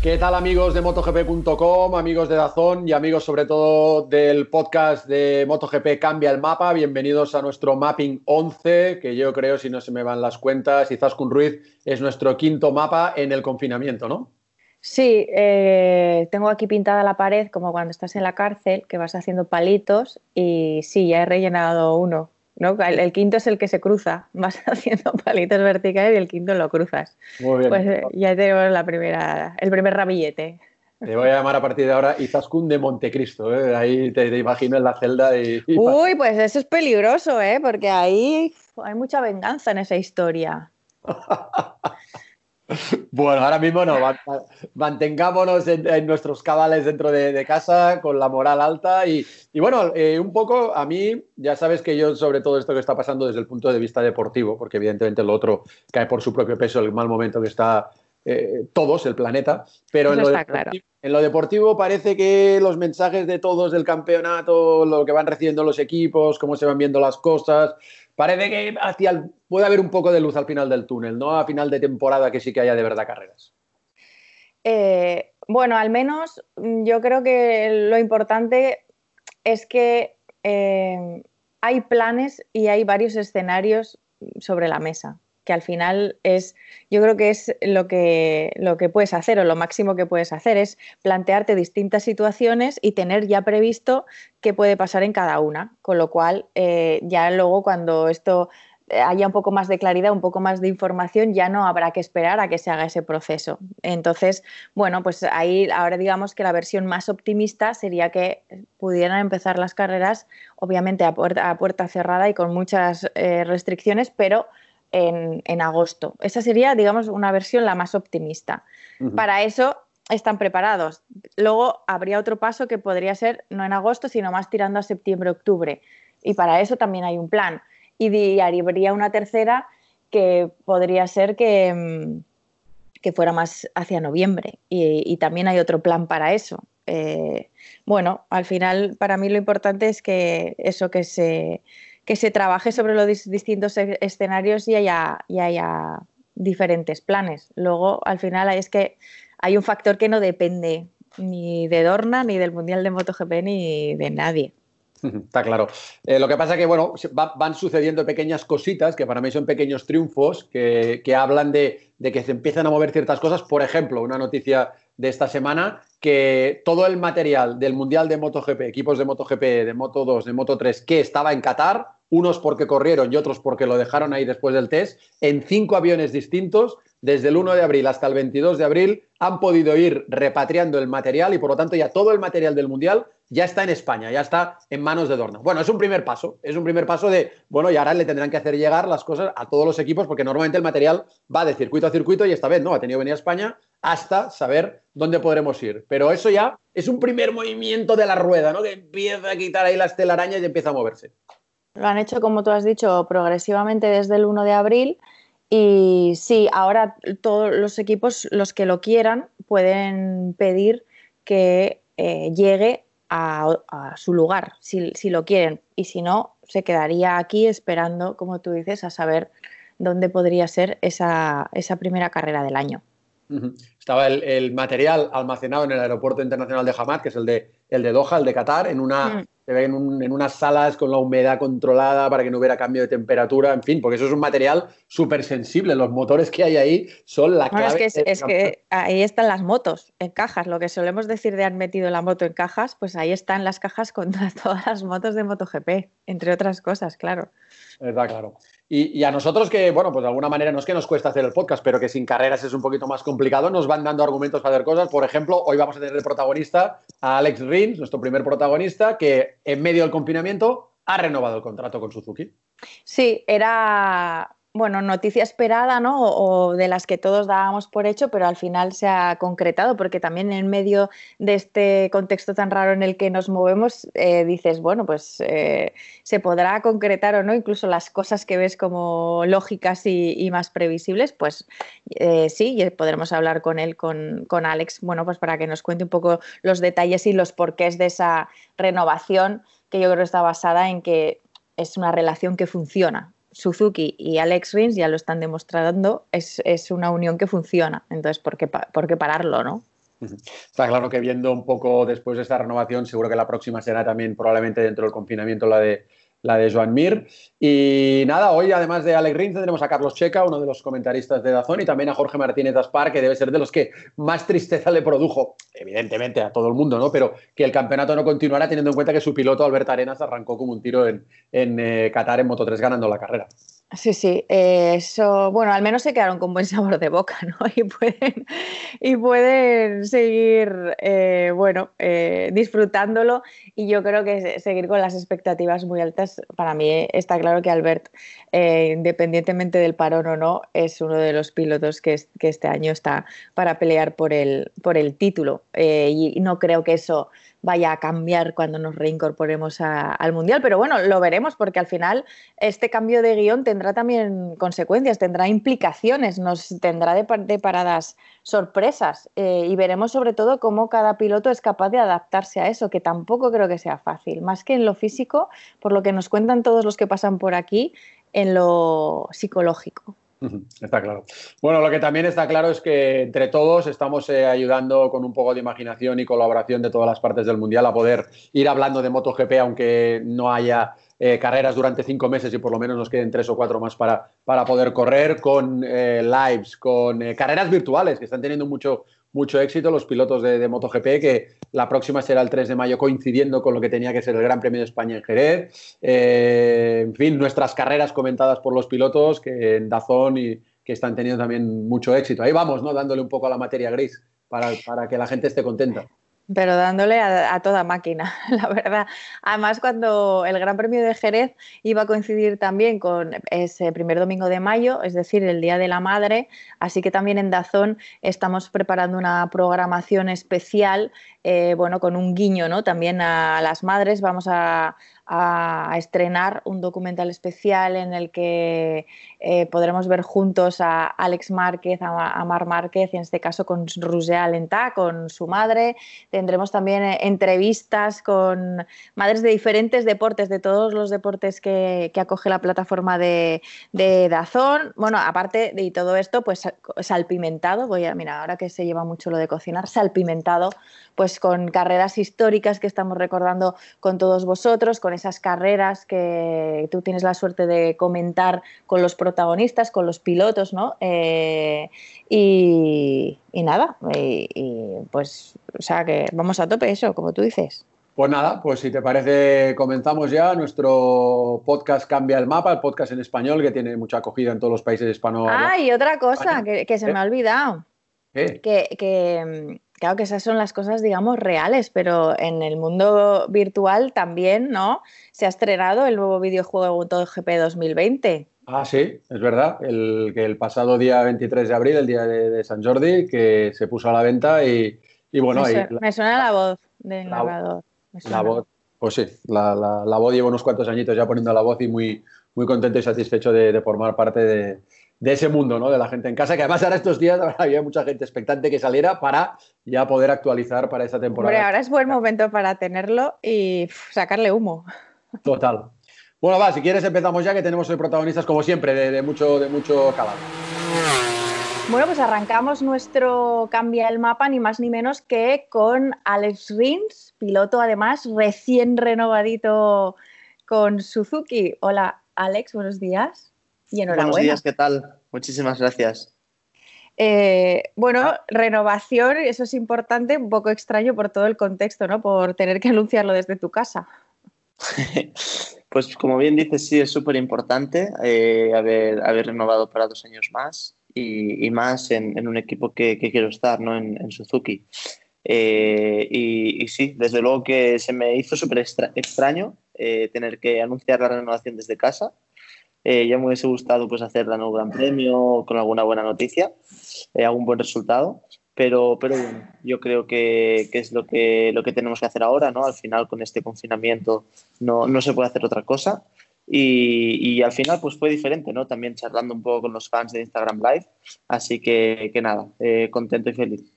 ¿Qué tal amigos de MotoGP.com, amigos de Dazón y amigos sobre todo del podcast de MotoGP Cambia el Mapa? Bienvenidos a nuestro Mapping 11, que yo creo, si no se me van las cuentas, y Zaskun Ruiz es nuestro quinto mapa en el confinamiento, ¿no? Sí, eh, tengo aquí pintada la pared como cuando estás en la cárcel, que vas haciendo palitos y sí, ya he rellenado uno. El, quinto es el que se cruza, vas haciendo palitos verticales y el quinto lo cruzas. Muy bien. Pues eh, ya tenemos la primera, el primer rabillete. Te voy a llamar a partir de ahora Izaskun de Montecristo, ¿eh? ahí te, imagino en la celda y, Uy, pues eso es peligroso, ¿eh? porque ahí hay mucha venganza en esa historia. Bueno, ahora mismo no, mantengámonos en, nuestros cabales dentro de, casa con la moral alta y, bueno, eh, un poco a mí, ya sabes que yo sobre todo esto que está pasando desde el punto de vista deportivo, porque evidentemente lo otro cae por su propio peso, el mal momento que está eh, todos, el planeta, pero en lo, en lo, deportivo parece que los mensajes de todos del campeonato, lo que van recibiendo los equipos, cómo se van viendo las cosas, parece que hacia puede haber un poco de luz al final del túnel, ¿no? A final de temporada que sí que haya de verdad carreras. Eh, bueno, al menos mm, yo creo que lo importante es que eh, hay planes y hay varios escenarios sobre la mesa que al final es, yo creo que es lo que, lo que puedes hacer o lo máximo que puedes hacer es plantearte distintas situaciones y tener ya previsto qué puede pasar en cada una, con lo cual eh, ya luego cuando esto eh, haya un poco más de claridad, un poco más de información, ya no habrá que esperar a que se haga ese proceso. Entonces, bueno, pues ahí ahora digamos que la versión más optimista sería que pudieran empezar las carreras, obviamente a puerta, a puerta cerrada y con muchas eh, restricciones, pero en, agosto. Esa sería, digamos, una versión la más optimista. Para eso están preparados. Luego habría otro paso que podría ser no en agosto, sino más tirando a septiembre-octubre. Y para eso también hay un plan. Y habría una tercera que podría ser que, mm, que fuera más hacia noviembre. Y, también hay otro plan para eso. Eh, bueno, al final para mí lo importante es que eso que se que se trabaje sobre los distintos e-, escenarios y haya, y haya diferentes planes. Luego, al final, es que hay un factor que no depende ni de Dorna, ni del Mundial de MotoGP, ni de nadie. Está claro. Eh, lo que pasa es que, bueno, van sucediendo pequeñas cositas que para mí son pequeños triunfos que, hablan de, de, que se empiezan a mover ciertas cosas. Por ejemplo, una noticia de esta semana, que todo el material del Mundial de MotoGP, equipos de MotoGP, de Moto 2, de Moto 3, que estaba en Qatar, unos porque corrieron y otros porque lo dejaron ahí después del test, en cinco aviones distintos, desde el 1 de abril hasta el 22 de abril, han podido ir repatriando el material y por lo tanto ya todo el material del Mundial ya está en España, ya está en manos de Dorna. Bueno, es un primer paso, es un primer paso de, bueno, y ahora le tendrán que hacer llegar las cosas a todos los equipos porque normalmente el material va de circuito a circuito y esta vez no, ha tenido que venir a España hasta saber dónde podremos ir. Pero eso ya es un primer movimiento de la rueda, ¿no? Que empieza a quitar ahí las telarañas y empieza a moverse. Lo han hecho, como tú has dicho, progresivamente desde el 1 de abril. Y sí, ahora todos los equipos, los que lo quieran, pueden pedir que eh, llegue a, su lugar, si, lo quieren. Y si no, se quedaría aquí esperando, como tú dices, a saber dónde podría ser esa, primera carrera del año. Estaba el, material almacenado en el aeropuerto internacional de Hamad, que es el de, el de Doha, el de Qatar, en una, mm en, unas salas con la humedad controlada para que no hubiera cambio de temperatura, en fin, porque eso es un material súper sensible. Los motores que hay ahí son la clave. es, que, es, que, ahí están las motos en cajas. Lo que solemos decir de han metido la moto en cajas, pues ahí están las cajas con todas las motos de MotoGP, entre otras cosas, claro. Está claro. Y, a nosotros que, bueno, pues de alguna manera no es que nos cuesta hacer el podcast, pero que sin carreras es un poquito más complicado, nos van dando argumentos para hacer cosas. Por ejemplo, hoy vamos a tener de protagonista a Alex Rins, nuestro primer protagonista, que en medio del confinamiento ha renovado el contrato con Suzuki. Sí, era bueno, noticia esperada, ¿no? O, de las que todos dábamos por hecho, pero al final se ha concretado, porque también en medio de este contexto tan raro en el que nos movemos, eh, dices, bueno, pues eh, se podrá concretar o no, incluso las cosas que ves como lógicas y, más previsibles, pues eh, sí, podremos hablar con él, con, con Alex, bueno, pues para que nos cuente un poco los detalles y los porqués de esa renovación que yo creo está basada en que es una relación que funciona, Suzuki y Alex Rins ya lo están demostrando, es, una unión que funciona. Entonces, ¿por qué, ¿por qué pararlo, no? Está claro que viendo un poco después de esta renovación, seguro que la próxima será también probablemente dentro del confinamiento la de la de Joan Mir. Y nada, hoy además de Alex tenemos a Carlos Checa, uno de los comentaristas de Dazón, y también a Jorge Martínez Aspar, que debe ser de los que más tristeza le produjo, evidentemente a todo el mundo, ¿no? Pero que el campeonato no continuará teniendo en cuenta que su piloto Albert Arenas arrancó como un tiro en, en eh, Qatar en Moto 3 ganando la carrera. Sí, sí, eh, eso, bueno, al menos se quedaron con buen sabor de boca, ¿no? Y pueden, y pueden seguir, eh, bueno, eh, disfrutándolo y yo creo que seguir con las expectativas muy altas, para mí está claro que Albert, independientemente del parón o no, es uno de los pilotos que, que este año está para pelear por el, por el título y no creo que eso vaya a cambiar cuando nos reincorporemos al Mundial. Pero bueno, lo veremos porque al final este cambio de guion tendrá también consecuencias, tendrá implicaciones, nos tendrá de, paradas sorpresas eh, y veremos sobre todo cómo cada piloto es capaz de adaptarse a eso, que tampoco creo que sea fácil, más que en lo físico, por lo que nos cuentan todos los que pasan por aquí, en lo psicológico. Está claro. Bueno, lo que también está claro es que entre todos estamos eh, ayudando con un poco de imaginación y colaboración de todas las partes del Mundial a poder ir hablando de MotoGP, aunque no haya eh, carreras durante cinco meses y por lo menos nos queden tres o cuatro más para, para poder correr, con eh, lives, con carreras virtuales que están teniendo mucho, mucho éxito los pilotos de, MotoGP, que la próxima será el 3 de mayo coincidiendo con lo que tenía que ser el Gran Premio de España en Jerez. Eh, en fin, nuestras carreras comentadas por los pilotos que en Dazón y que están teniendo también mucho éxito. Ahí vamos, ¿no? Dándole un poco a la materia gris para, para que la gente esté contenta pero dándole a, toda máquina, la verdad. Además, cuando el Gran Premio de Jerez iba a coincidir también con ese primer domingo de mayo, es decir, el Día de la Madre, así que también en Dazón estamos preparando una programación especial, eh, bueno, con un guiño, ¿no? También a las madres vamos a, a estrenar un documental especial en el que eh, podremos ver juntos a Alex Márquez, a, Mar Márquez, y en este caso con Roger Alentá, con su madre. Tendremos también eh, entrevistas con madres de diferentes deportes, de todos los deportes que, acoge la plataforma de, de, Dazón. Bueno, aparte de todo esto, pues salpimentado, voy a, mira, ahora que se lleva mucho lo de cocinar, salpimentado, pues con carreras históricas que estamos recordando con todos vosotros, con esas carreras que tú tienes la suerte de comentar con los protagonistas, con los pilotos, ¿no? Eh, y, nada, y, pues, o sea, que vamos a tope eso, como tú dices. Pues nada, pues si te parece, comenzamos ya. Nuestro podcast Cambia el Mapa, el podcast en español que tiene mucha acogida en todos los países hispanos. Ah, y otra cosa que, se me ha ¿Eh? olvidado. Que, que, claro que esas son las cosas, digamos, reales, pero en el mundo virtual también, ¿no? Se ha estrenado el nuevo videojuego GP 2020. Ah, sí, es verdad. El, que el pasado día 23 de abril, el día de, San Jordi, que se puso a la venta y, bueno... Me, suena la voz del narrador. La voz, pues sí, la, la, voz lleva unos cuantos añitos ya poniendo la voz y muy, muy contento y satisfecho de formar parte de, de ese mundo, ¿no? De la gente en casa, que además ahora estos días había mucha gente expectante que saliera para ya poder actualizar para esta temporada. Hombre, ahora es buen momento para tenerlo y sacarle humo. Total. Bueno, va, si quieres empezamos ya, que tenemos hoy protagonistas, como siempre, de, mucho, de mucho calado. Bueno, pues arrancamos nuestro Cambia el Mapa, ni más ni menos que con Alex Rins, piloto además recién renovadito con Suzuki. Hola, Alex, buenos días. Buenos días, ¿qué tal? Muchísimas gracias. Eh, bueno, ah. renovación, eso es importante, un poco extraño por todo el contexto, ¿no? Por tener que anunciarlo desde tu casa. pues como bien dices, sí, es súper importante eh, haber, haber, renovado para dos años más y, más en, un equipo que, quiero estar, ¿no? En, Suzuki. Eh, y, sí, desde luego que se me hizo súper extraño tener que anunciar la renovación desde casa Eh, ya me hubiese gustado pues hacer un Gran Premio con alguna buena noticia, eh, algún buen resultado. Pero, pero bueno, yo creo que, que, es lo que, lo que tenemos que hacer ahora, ¿no? Al final, con este confinamiento, no, no se puede hacer otra cosa. Y, y, al final, pues fue diferente, ¿no? También charlando un poco con los fans de Instagram Live. Así que, que nada, eh, contento y feliz.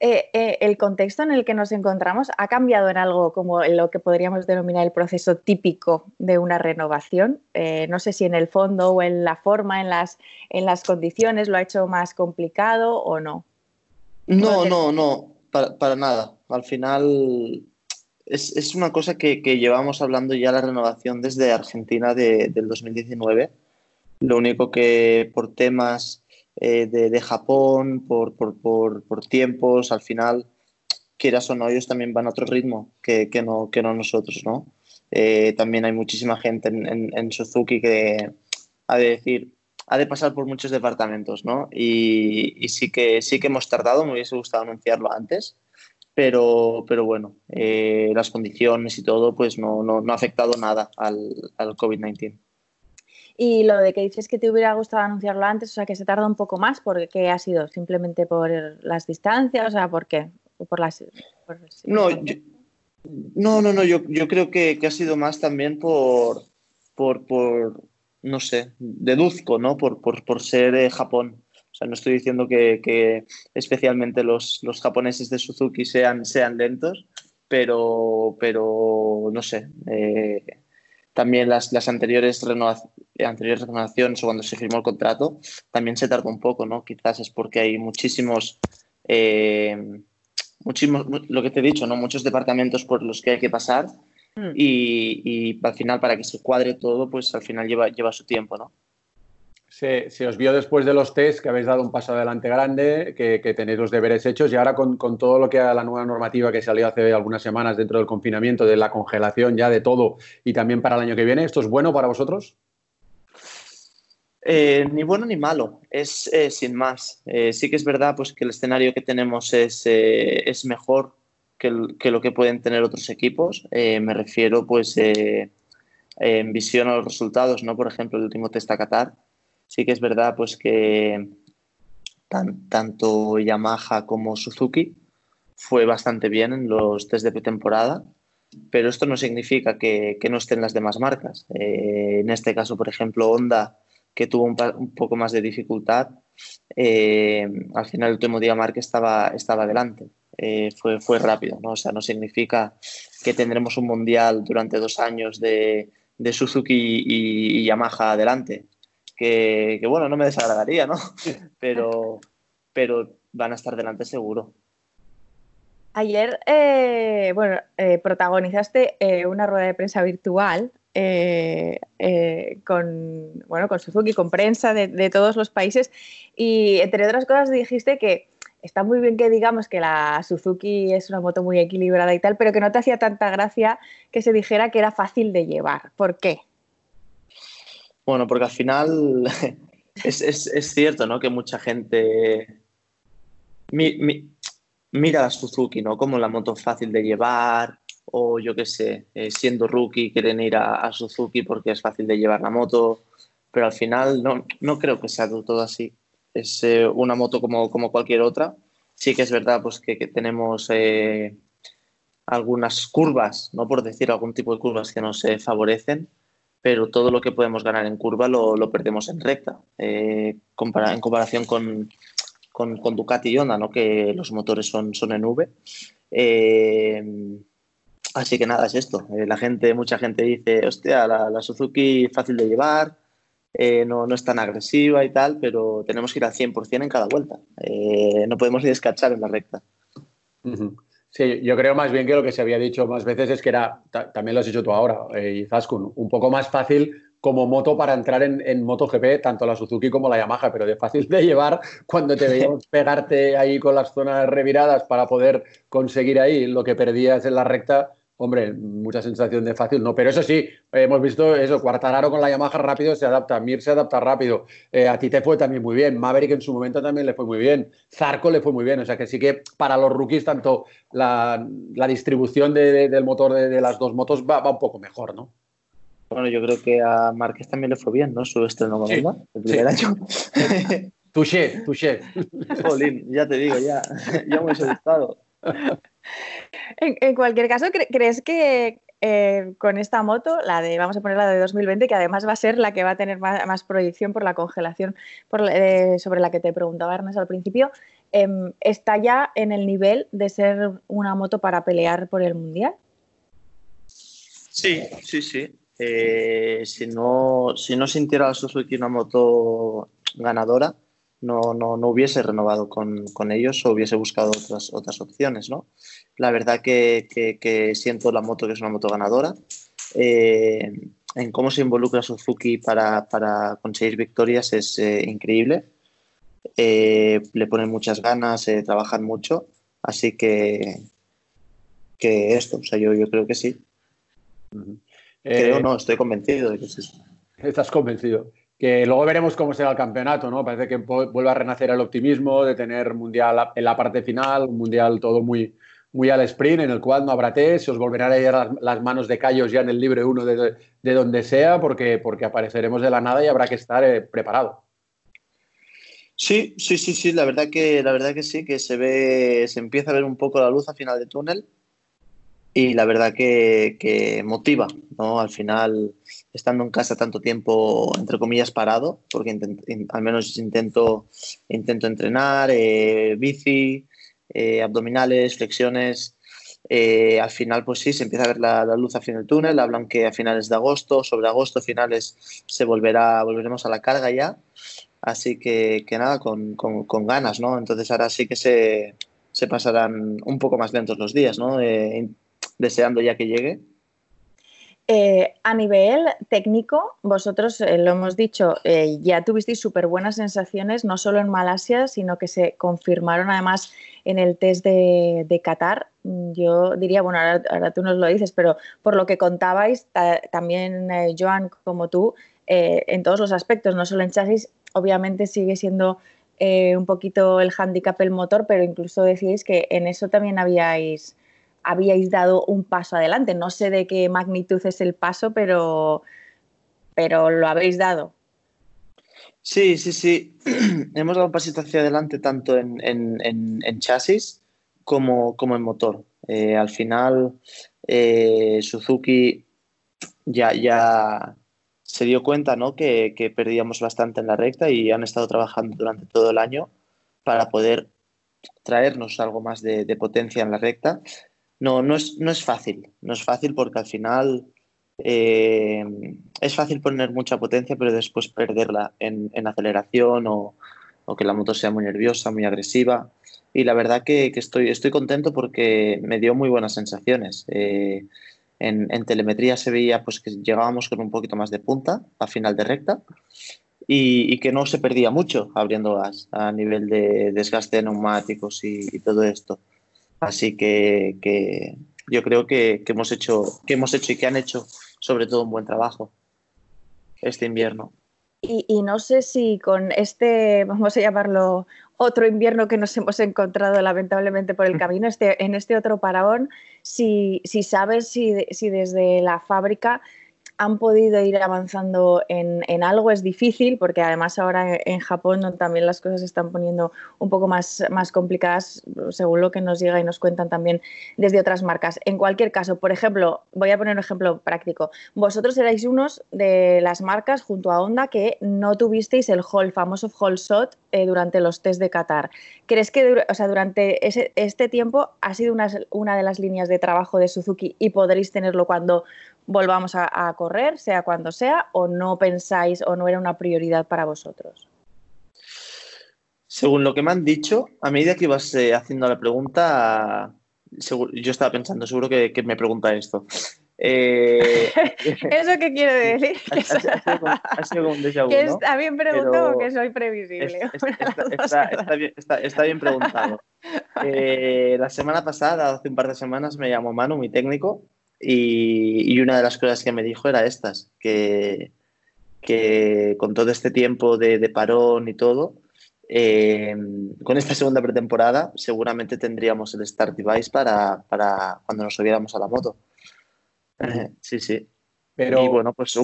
Eh, eh, el contexto en el que nos encontramos ha cambiado en algo como lo que podríamos denominar el proceso típico de una renovación. Eh, no sé si en el fondo o en la forma, en las, en las condiciones, lo ha hecho más complicado o no. No, no, no, para, para nada. Al final es, es una cosa que, que, llevamos hablando ya la renovación desde Argentina de, del 2019. Lo único que por temas eh, de, de, Japón, por, por, por, por, tiempos, al final, quieras o no, ellos también van a otro ritmo que, que no, que no nosotros, ¿no? Eh, también hay muchísima gente en, en, en Suzuki que ha de decir, ha de pasar por muchos departamentos, ¿no? Y, y, sí, que, sí que hemos tardado, me hubiese gustado anunciarlo antes, pero, pero bueno, eh, las condiciones y todo, pues no, no, no ha afectado nada al, al COVID-19. Y lo de que dices que te hubiera gustado anunciarlo antes, o sea, que se tarda un poco más, ¿por qué ha sido? ¿Simplemente por las distancias? O sea, ¿por qué? ¿Por las, por no, yo, no, no, no, yo, yo creo que, que, ha sido más también por, por, por no sé, deduzco, ¿no? Por, por, por ser eh, Japón. O sea, no estoy diciendo que, que especialmente los, los, japoneses de Suzuki sean, sean lentos, pero, pero no sé. Eh, también las, las anteriores, renovaciones, anteriores renovaciones cuando se firmó el contrato, también se tardó un poco, ¿no? Quizás es porque hay muchísimos, eh, muchísimos, lo que te he dicho, ¿no? Muchos departamentos por los que hay que pasar mm. y, y, al final para que se cuadre todo, pues al final lleva, lleva su tiempo, ¿no? Se, se, os vio después de los test que habéis dado un paso adelante grande, que, que tenéis los deberes hechos y ahora con, con, todo lo que a la nueva normativa que salió hace algunas semanas dentro del confinamiento, de la congelación ya de todo y también para el año que viene, ¿esto es bueno para vosotros? Eh, ni bueno ni malo, es eh, sin más. Eh, sí que es verdad pues, que el escenario que tenemos es, eh, es mejor que, lo que pueden tener otros equipos. Eh, me refiero pues en visión a los resultados, ¿no? Por ejemplo, el último test a Qatar sí que es verdad pues que tan, tanto Yamaha como Suzuki fue bastante bien en los test de pretemporada, pero esto no significa que, no estén las demás marcas. Eh, en este caso, por ejemplo, Honda, que tuvo un, un poco más de dificultad, eh, al final el último día Marque estaba, estaba adelante. Eh, fue, fue rápido, ¿no? O sea, no significa que tendremos un mundial durante dos años de, de Suzuki y, Yamaha adelante que, bueno, no me desagradaría, ¿no? Pero, pero van a estar delante seguro. Ayer, eh, bueno, eh, protagonizaste una rueda de prensa virtual con, bueno, con Suzuki, con prensa de, todos los países y entre otras cosas dijiste que está muy bien que digamos que la Suzuki es una moto muy equilibrada y tal, pero que no te hacía tanta gracia que se dijera que era fácil de llevar. ¿Por qué? Bueno, porque al final es, es, es cierto, ¿no? Que mucha gente mi, mi, mira a Suzuki, ¿no? Como la moto fácil de llevar, o yo qué sé, eh, siendo rookie quieren ir a, a, Suzuki porque es fácil de llevar la moto, pero al final no, no creo que sea todo así. Es eh, una moto como, como cualquier otra. Sí que es verdad pues, que, tenemos eh, algunas curvas, no por decir algún tipo de curvas que nos favorecen, pero todo lo que podemos ganar en curva lo, lo perdemos en recta, eh, compara en comparación con, con, con, Ducati y Honda, ¿no? que los motores son, son en V. Eh, así que nada, es esto. Eh, la gente, mucha gente dice, hostia, la, la Suzuki fácil de llevar, eh, no, no, es tan agresiva y tal, pero tenemos que ir al 100% en cada vuelta. Eh, no podemos ni descachar en la recta. Sí, yo creo más bien que lo que se había dicho más veces es que era, también lo has dicho tú ahora, eh, Izaskun, un poco más fácil como moto para entrar en, en, MotoGP, tanto la Suzuki como la Yamaha, pero de fácil de llevar cuando te veíamos pegarte ahí con las zonas reviradas para poder conseguir ahí lo que perdías en la recta, hombre, mucha sensación de fácil, no, pero eso sí, hemos visto eso, Cuartararo con la Yamaha rápido se adapta, Mir se adapta rápido, eh, a ti te fue también muy bien, Maverick en su momento también le fue muy bien, Zarco le fue muy bien, o sea que sí que para los rookies tanto la, la distribución de, de, del motor de, de, las dos motos va, va, un poco mejor, ¿no? Bueno, yo creo que a Márquez también le fue bien, ¿no? Su estreno con el primer año. touché, touché. Jolín, ya te digo, ya, ya me he asustado. En, cualquier caso, ¿crees que eh, con esta moto, la de, vamos a poner la de 2020, que además va a ser la que va a tener más, proyección por la congelación eh, sobre la que te preguntaba Ernest al principio, em, ¿está ya en el nivel de ser una moto para pelear por el Mundial? Sí, sí, sí. Eh, si, no, si no sintiera Suzuki una moto ganadora, no, no, no hubiese renovado con, con, ellos o hubiese buscado otras, otras opciones, ¿no? La verdad que, que, siento la moto que es una moto ganadora. Eh, en cómo se involucra Suzuki para, para conseguir victorias es eh, increíble. Eh, le ponen muchas ganas, trabajan mucho. Así que, que esto, o sea, yo, yo creo que sí. Creo, no, estoy convencido de que sí. Estás convencido que luego veremos cómo será el campeonato, ¿no? Parece que vuelve a renacer el optimismo de tener mundial en la parte final, un mundial todo muy, muy al sprint, en el cual no habrá test, se os volverán a llegar las, manos de callos ya en el libre uno de, donde sea, porque, porque apareceremos de la nada y habrá que estar eh, preparado. Sí, sí, sí, sí, la verdad que, la verdad que sí, que se ve, se empieza a ver un poco la luz al final del túnel y la verdad que, motiva, ¿no? Al final, estando en casa tanto tiempo, entre comillas, parado, porque al menos intento, intento entrenar, eh, bici, eh, abdominales, flexiones. Eh, al final, pues sí, se empieza a ver la, luz al fin del túnel. Hablan que a finales de agosto, sobre agosto, finales, se volverá, volveremos a la carga ya. Así que, que nada, con, con, ganas, ¿no? Entonces ahora sí que se, se pasarán un poco más lentos los días, ¿no? Deseando ya que llegue. Eh, a nivel técnico, vosotros eh, lo hemos dicho, eh, ya tuvisteis súper buenas sensaciones, no solo en Malasia, sino que se confirmaron además en el test de, Qatar. Yo diría, bueno, ahora, tú nos lo dices, pero por lo que contabais, también Joan como tú, en todos los aspectos, no solo en chasis, obviamente sigue siendo un poquito el handicap el motor, pero incluso decíais que en eso también habíais habíais dado un paso adelante. No sé de qué magnitud es el paso, pero, pero lo habéis dado. Sí, sí, sí. Hemos dado un pasito hacia adelante tanto en, chasis como, como, en motor. Eh, al final, eh, Suzuki ya, ya se dio cuenta ¿no? que, perdíamos bastante en la recta y han estado trabajando durante todo el año para poder traernos algo más de potencia en la recta no, no es, no es fácil. No es fácil porque al final eh, es fácil poner mucha potencia, pero después perderla en, aceleración o, que la moto sea muy nerviosa, muy agresiva. Y la verdad que, estoy, estoy contento porque me dio muy buenas sensaciones. Eh, en, telemetría se veía pues, que llegábamos con un poquito más de punta a final de recta y, que no se perdía mucho abriendo gas a nivel de desgaste de neumáticos y todo esto. Así que, yo creo que, hemos hecho, que hemos hecho y que han hecho sobre todo un buen trabajo este invierno. Y, no sé si con este, vamos a llamarlo otro invierno que nos hemos encontrado lamentablemente por el camino, este, en este otro paraón, si, si sabes si, si desde la fábrica han podido ir avanzando en, algo. Es difícil porque además ahora en Japón también las cosas se están poniendo un poco más, más complicadas según lo que nos llega y nos cuentan también desde otras marcas. En cualquier caso, por ejemplo, voy a poner un ejemplo práctico. Vosotros erais unos de las marcas junto a Honda que no tuvisteis el hall, famoso hall shot eh, durante los test de Qatar. ¿Crees que durante este tiempo ha sido una de las líneas de trabajo de Suzuki y podréis tenerlo cuando volvamos a, correr, sea cuando sea, o no pensáis o no era una prioridad para vosotros? Según lo que me han dicho, a medida que ibas eh, haciendo la pregunta, yo estaba pensando, seguro que, me pregunta esto. Eh, ¿Eso qué quiere decir? Ha, sido, como un déjà vu, Que está bien preguntado que soy previsible. está, bien, preguntado. Eh, la semana pasada, hace un par de semanas, me llamó Manu, mi técnico, y, una de las cosas que me dijo era estas, que, que con todo este tiempo de, parón y todo, eh, con esta segunda pretemporada seguramente tendríamos el start device para, para cuando nos subiéramos a la moto. sí, sí. Pero... Y bueno, pues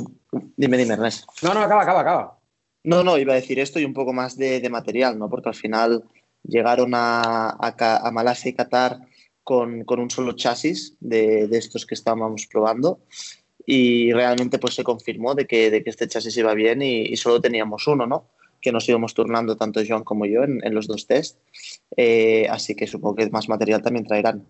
dime, dime, Ernest. No, no, acaba, acaba, acaba. No, no, iba a decir esto y un poco más de, material, ¿no? Porque al final llegaron a, a, Malasia y Qatar con, con, un solo chasis de, de, estos que estábamos probando y realmente pues se confirmó de que, de que este chasis iba bien y, solo teníamos uno, ¿no? Que nos íbamos turnando tanto John como yo en, en los dos test. Eh, así que supongo que más material también traerán.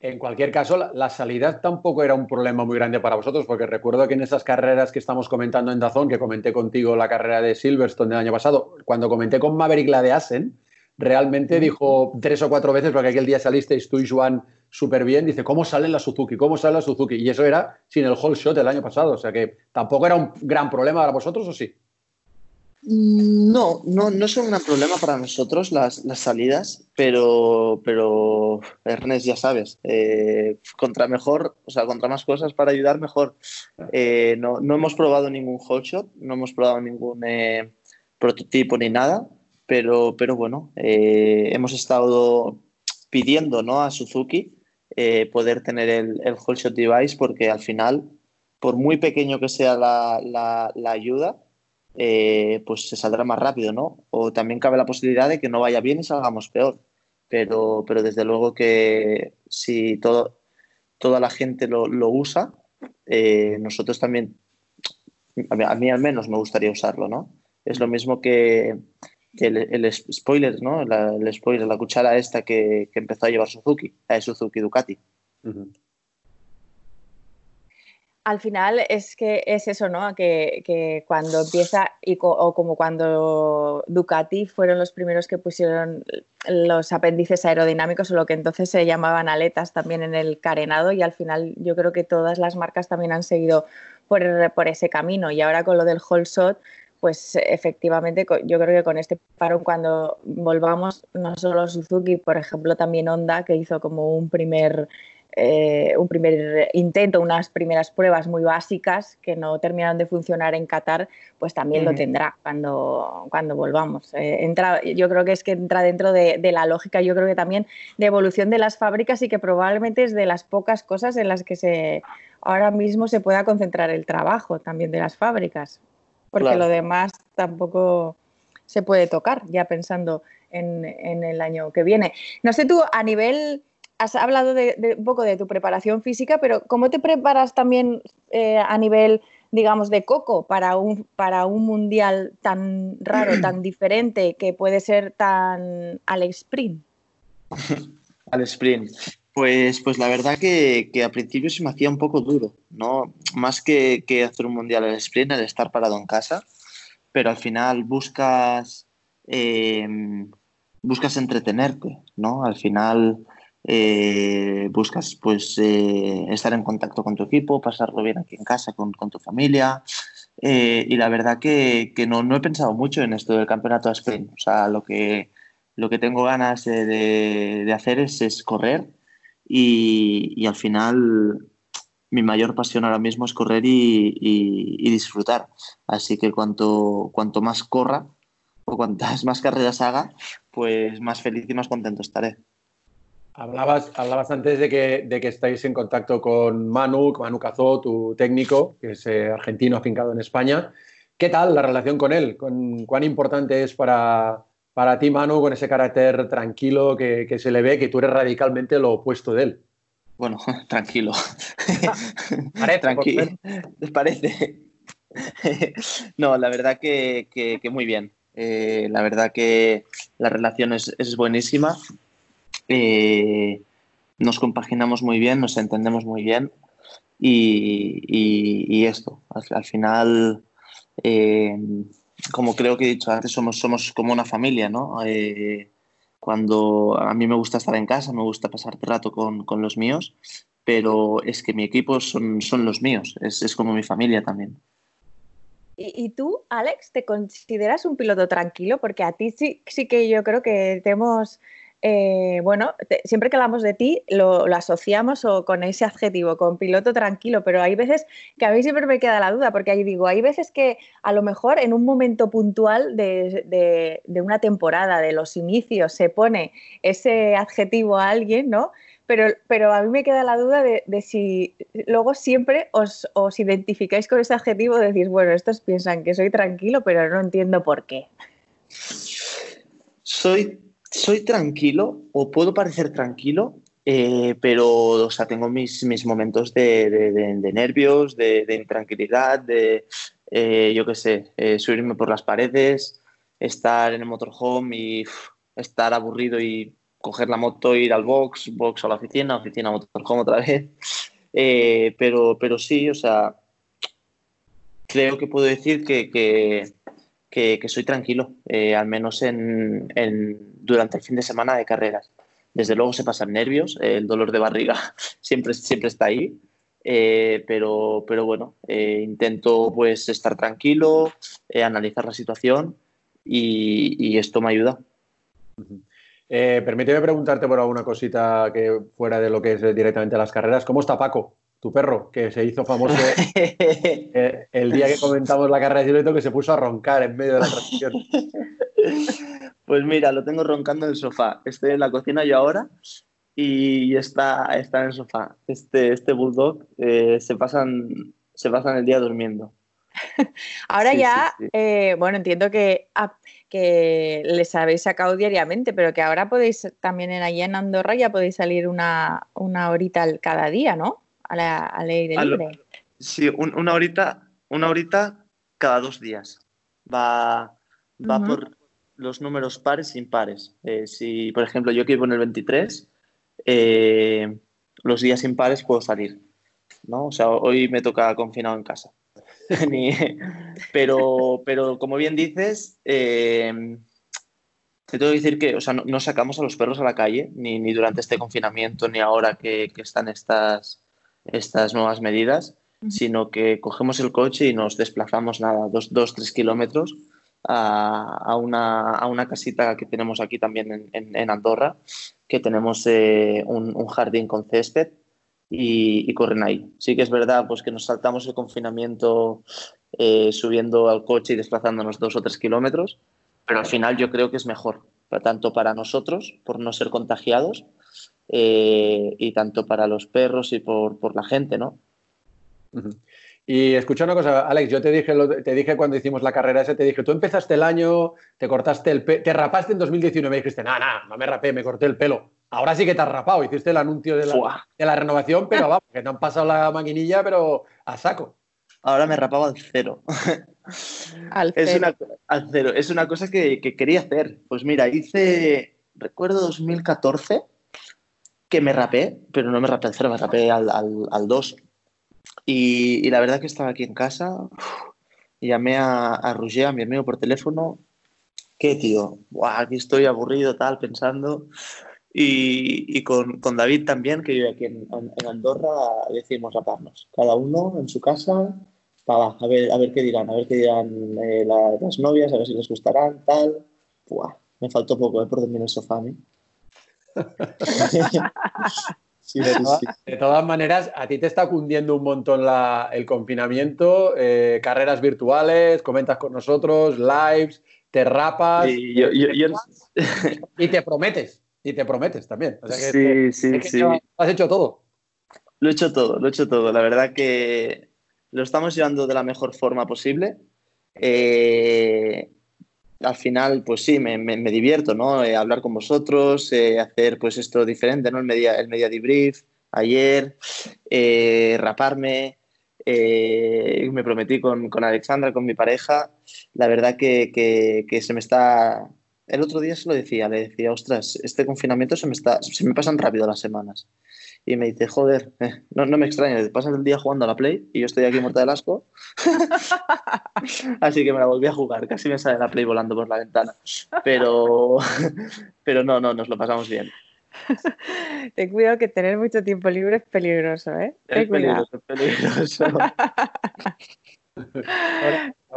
En cualquier caso, la, la, salida tampoco era un problema muy grande para vosotros, porque recuerdo que en esas carreras que estamos comentando en Dazón, que comenté contigo la carrera de Silverstone del año pasado, cuando comenté con Maverick la de Asen, realmente dijo tres o cuatro veces, porque aquel día salisteis tú y Juan súper bien, dice, ¿cómo sale la Suzuki? ¿Cómo sale la Suzuki? Y eso era sin el whole shot del año pasado, o sea que tampoco era un gran problema para vosotros, ¿o sí? No, no, no son un problema para nosotros las, las salidas, pero, pero Ernest, ya sabes, eh, contra mejor, o sea, contra más cosas para ayudar, mejor. Eh, no, no, hemos probado ningún shot, no hemos probado ningún eh, prototipo ni nada, pero, pero bueno, hemos estado pidiendo ¿no? a Suzuki poder tener el, el shot device porque al final, por muy pequeño que sea la, la, ayuda, eh, pues se saldrá más rápido, ¿no? O también cabe la posibilidad de que no vaya bien y salgamos peor. Pero, pero desde luego que si todo, toda la gente lo, lo usa, eh, nosotros también, a mí, al menos me gustaría usarlo, ¿no? Es lo mismo que el, el, spoiler, ¿no? La, el spoiler, la cuchara esta que, que, empezó a llevar Suzuki, la de Suzuki Ducati. Uh -huh al final es que es eso, ¿no? Que, que cuando empieza, y co o como cuando Ducati fueron los primeros que pusieron los apéndices aerodinámicos o lo que entonces se llamaban aletas también en el carenado y al final yo creo que todas las marcas también han seguido por, por ese camino y ahora con lo del whole shot pues efectivamente yo creo que con este parón cuando volvamos no solo Suzuki, por ejemplo también Honda que hizo como un primer eh, un primer intento, unas primeras pruebas muy básicas que no terminaron de funcionar en Qatar, pues también lo tendrá cuando, cuando volvamos. Eh, entra, yo creo que es que entra dentro de, de, la lógica, yo creo que también de evolución de las fábricas y que probablemente es de las pocas cosas en las que se, ahora mismo se pueda concentrar el trabajo también de las fábricas, porque claro. lo demás tampoco se puede tocar, ya pensando en, en el año que viene. No sé tú, a nivel has hablado de, de, un poco de tu preparación física, pero ¿cómo te preparas también eh, a nivel, digamos, de coco para un, para un mundial tan raro, tan diferente, que puede ser tan al sprint? al sprint. Pues, pues la verdad que, que, al principio se me hacía un poco duro, ¿no? Más que, que hacer un mundial al sprint, el estar parado en casa, pero al final buscas, eh, buscas entretenerte, ¿no? Al final eh, buscas pues eh, estar en contacto con tu equipo, pasarlo bien aquí en casa con, con tu familia. Y la verdad que, que no, no, he pensado mucho en esto del campeonato de sprint. O sea, lo que, lo que tengo ganas de, de, de hacer es, es correr y, al final mi mayor pasión ahora mismo es correr y, disfrutar. Así que cuanto, cuanto más corra o cuantas más carreras haga, pues más feliz y más contento estaré. Hablabas, hablabas antes de que, de que estáis en contacto con Manu, Manu Cazó, tu técnico, que es eh, argentino afincado en España. ¿Qué tal la relación con él? ¿Con, ¿Cuán importante es para, para ti, Manu, con ese carácter tranquilo que, que, se le ve, que tú eres radicalmente lo opuesto de él? Bueno, tranquilo. parece, tranquilo. Parece. no, la verdad que, que, que muy bien. Eh, la verdad que la relación es, es buenísima eh, nos compaginamos muy bien, nos entendemos muy bien y, y, y esto, al, al final, eh, como creo que he dicho antes, somos, somos como una familia, ¿no? Eh, cuando a mí me gusta estar en casa, me gusta pasar rato con, con los míos, pero es que mi equipo son, son los míos, es, es como mi familia también. ¿Y, ¿Y, tú, Alex, te consideras un piloto tranquilo? Porque a ti sí, sí que yo creo que te hemos eh, bueno, siempre que hablamos de ti lo, asociamos o con ese adjetivo, con piloto tranquilo, pero hay veces que a mí siempre me queda la duda, porque ahí digo, hay veces que a lo mejor en un momento puntual de, una temporada, de los inicios, se pone ese adjetivo a alguien, ¿no? Pero, pero a mí me queda la duda de, si luego siempre os, identificáis con ese adjetivo de decir, bueno, estos piensan que soy tranquilo, pero no entiendo por qué. Soy, soy tranquilo o puedo parecer tranquilo, eh, pero o sea, tengo mis, mis momentos de, de, nervios, de, intranquilidad, de, eh, yo qué sé, eh, subirme por las paredes, estar en el motorhome y estar aburrido y coger la moto, ir al box, box a la oficina, oficina, motorhome otra vez. pero, pero sí, o sea, creo que puedo decir que, que, que, soy tranquilo, al menos en, durante el fin de semana de carreras. Desde luego se pasan nervios, el dolor de barriga siempre, siempre está ahí, eh, pero, pero bueno, eh, intento pues estar tranquilo, eh, analizar la situación y, esto me ayuda. permíteme preguntarte por alguna cosita que fuera de lo que es directamente las carreras. ¿Cómo está Paco, tu perro, que se hizo famoso el día que comentamos la carrera de Gileto, que se puso a roncar en medio de la transmisión? Pues mira, lo tengo roncando en el sofá. Estoy en la cocina yo ahora y está, está en el sofá. Este, este bulldog eh, se, pasan, se pasan el día durmiendo. Ahora ya, eh, bueno, entiendo que, ah, que les habéis sacado diariamente, pero que ahora podéis también en allá en Andorra ya podéis salir una, una horita cada día, ¿no? A la, al aire libre. Sí, una horita, una horita cada dos días. Va, va por los números pares e impares. Eh, si, por ejemplo, yo quiero poner 23, eh, los días impares puedo salir. ¿no? O sea, hoy me toca confinado en casa. pero, pero, como bien dices, eh, te tengo que decir que o sea, no, sacamos a los perros a la calle, ni, ni durante este confinamiento, ni ahora que, que están estas, estas nuevas medidas, sino que cogemos el coche y nos desplazamos nada, dos, dos tres kilómetros a, una, casita que tenemos aquí también en, Andorra, que tenemos eh, un, jardín con césped y, corren ahí. Sí que es verdad pues, que nos saltamos el confinamiento eh, subiendo al coche y desplazándonos dos o tres kilómetros, pero al final yo creo que es mejor, tanto para nosotros, por no ser contagiados, eh, y tanto para los perros y por, la gente, ¿no? Y escucha una cosa, Alex, yo te dije, te dije cuando hicimos la carrera esa, te dije, tú empezaste el año, te cortaste el pelo, te rapaste en 2019, me dijiste, no, no, no me rapé, me corté el pelo. Ahora sí que te has rapado, hiciste el anuncio de la, de la renovación, pero vamos, que te han pasado la maquinilla, pero a saco. Ahora me rapaba al cero. al cero. Es una, al cero. Es una cosa que, quería hacer. Pues mira, hice, recuerdo 2014, que me rapé, pero no me rapé al cero, me rapé al, al, al 2 y, la verdad que estaba aquí en casa, y llamé a, a Roger, a mi amigo, por teléfono. ¿Qué, tío? Buah, aquí estoy aburrido, tal, pensando. Y, y con, con, David también, que vive aquí en, en, Andorra, decidimos raparnos. Cada uno en su casa, para, a, ver, a ver qué dirán, a ver qué dirán eh, las novias, a ver si les gustarán, tal. Buah, me faltó poco eh, por dormir en el sofá a mí. de, todas, maneras, a ti te está cundiendo un montón el confinamiento, eh, carreras virtuales, comentas con nosotros, lives, te rapas y te prometes, y te prometes también. sí, sí, sí. Has hecho todo. Lo he hecho todo, lo he hecho todo. La verdad que lo estamos llevando de la mejor forma posible. Eh, al final, pues sí, me, divierto, ¿no? Eh, hablar con vosotros, eh, hacer pues esto diferente, ¿no? El media, el media debrief, ayer, eh, raparme, me prometí con, Alexandra, con mi pareja, la verdad que, que, se me está... El otro día se lo decía, le decía, ostras, este confinamiento se me, está, se me pasan rápido las semanas y me dice, joder, eh, no, no, me extraña, te pasas el día jugando a la Play y yo estoy aquí muerta del asco. Así que me la volví a jugar, casi me sale la Play volando por la ventana. Pero, pero no, no, nos lo pasamos bien. Ten cuidado que tener mucho tiempo libre es peligroso, ¿eh? es peligroso, peligroso.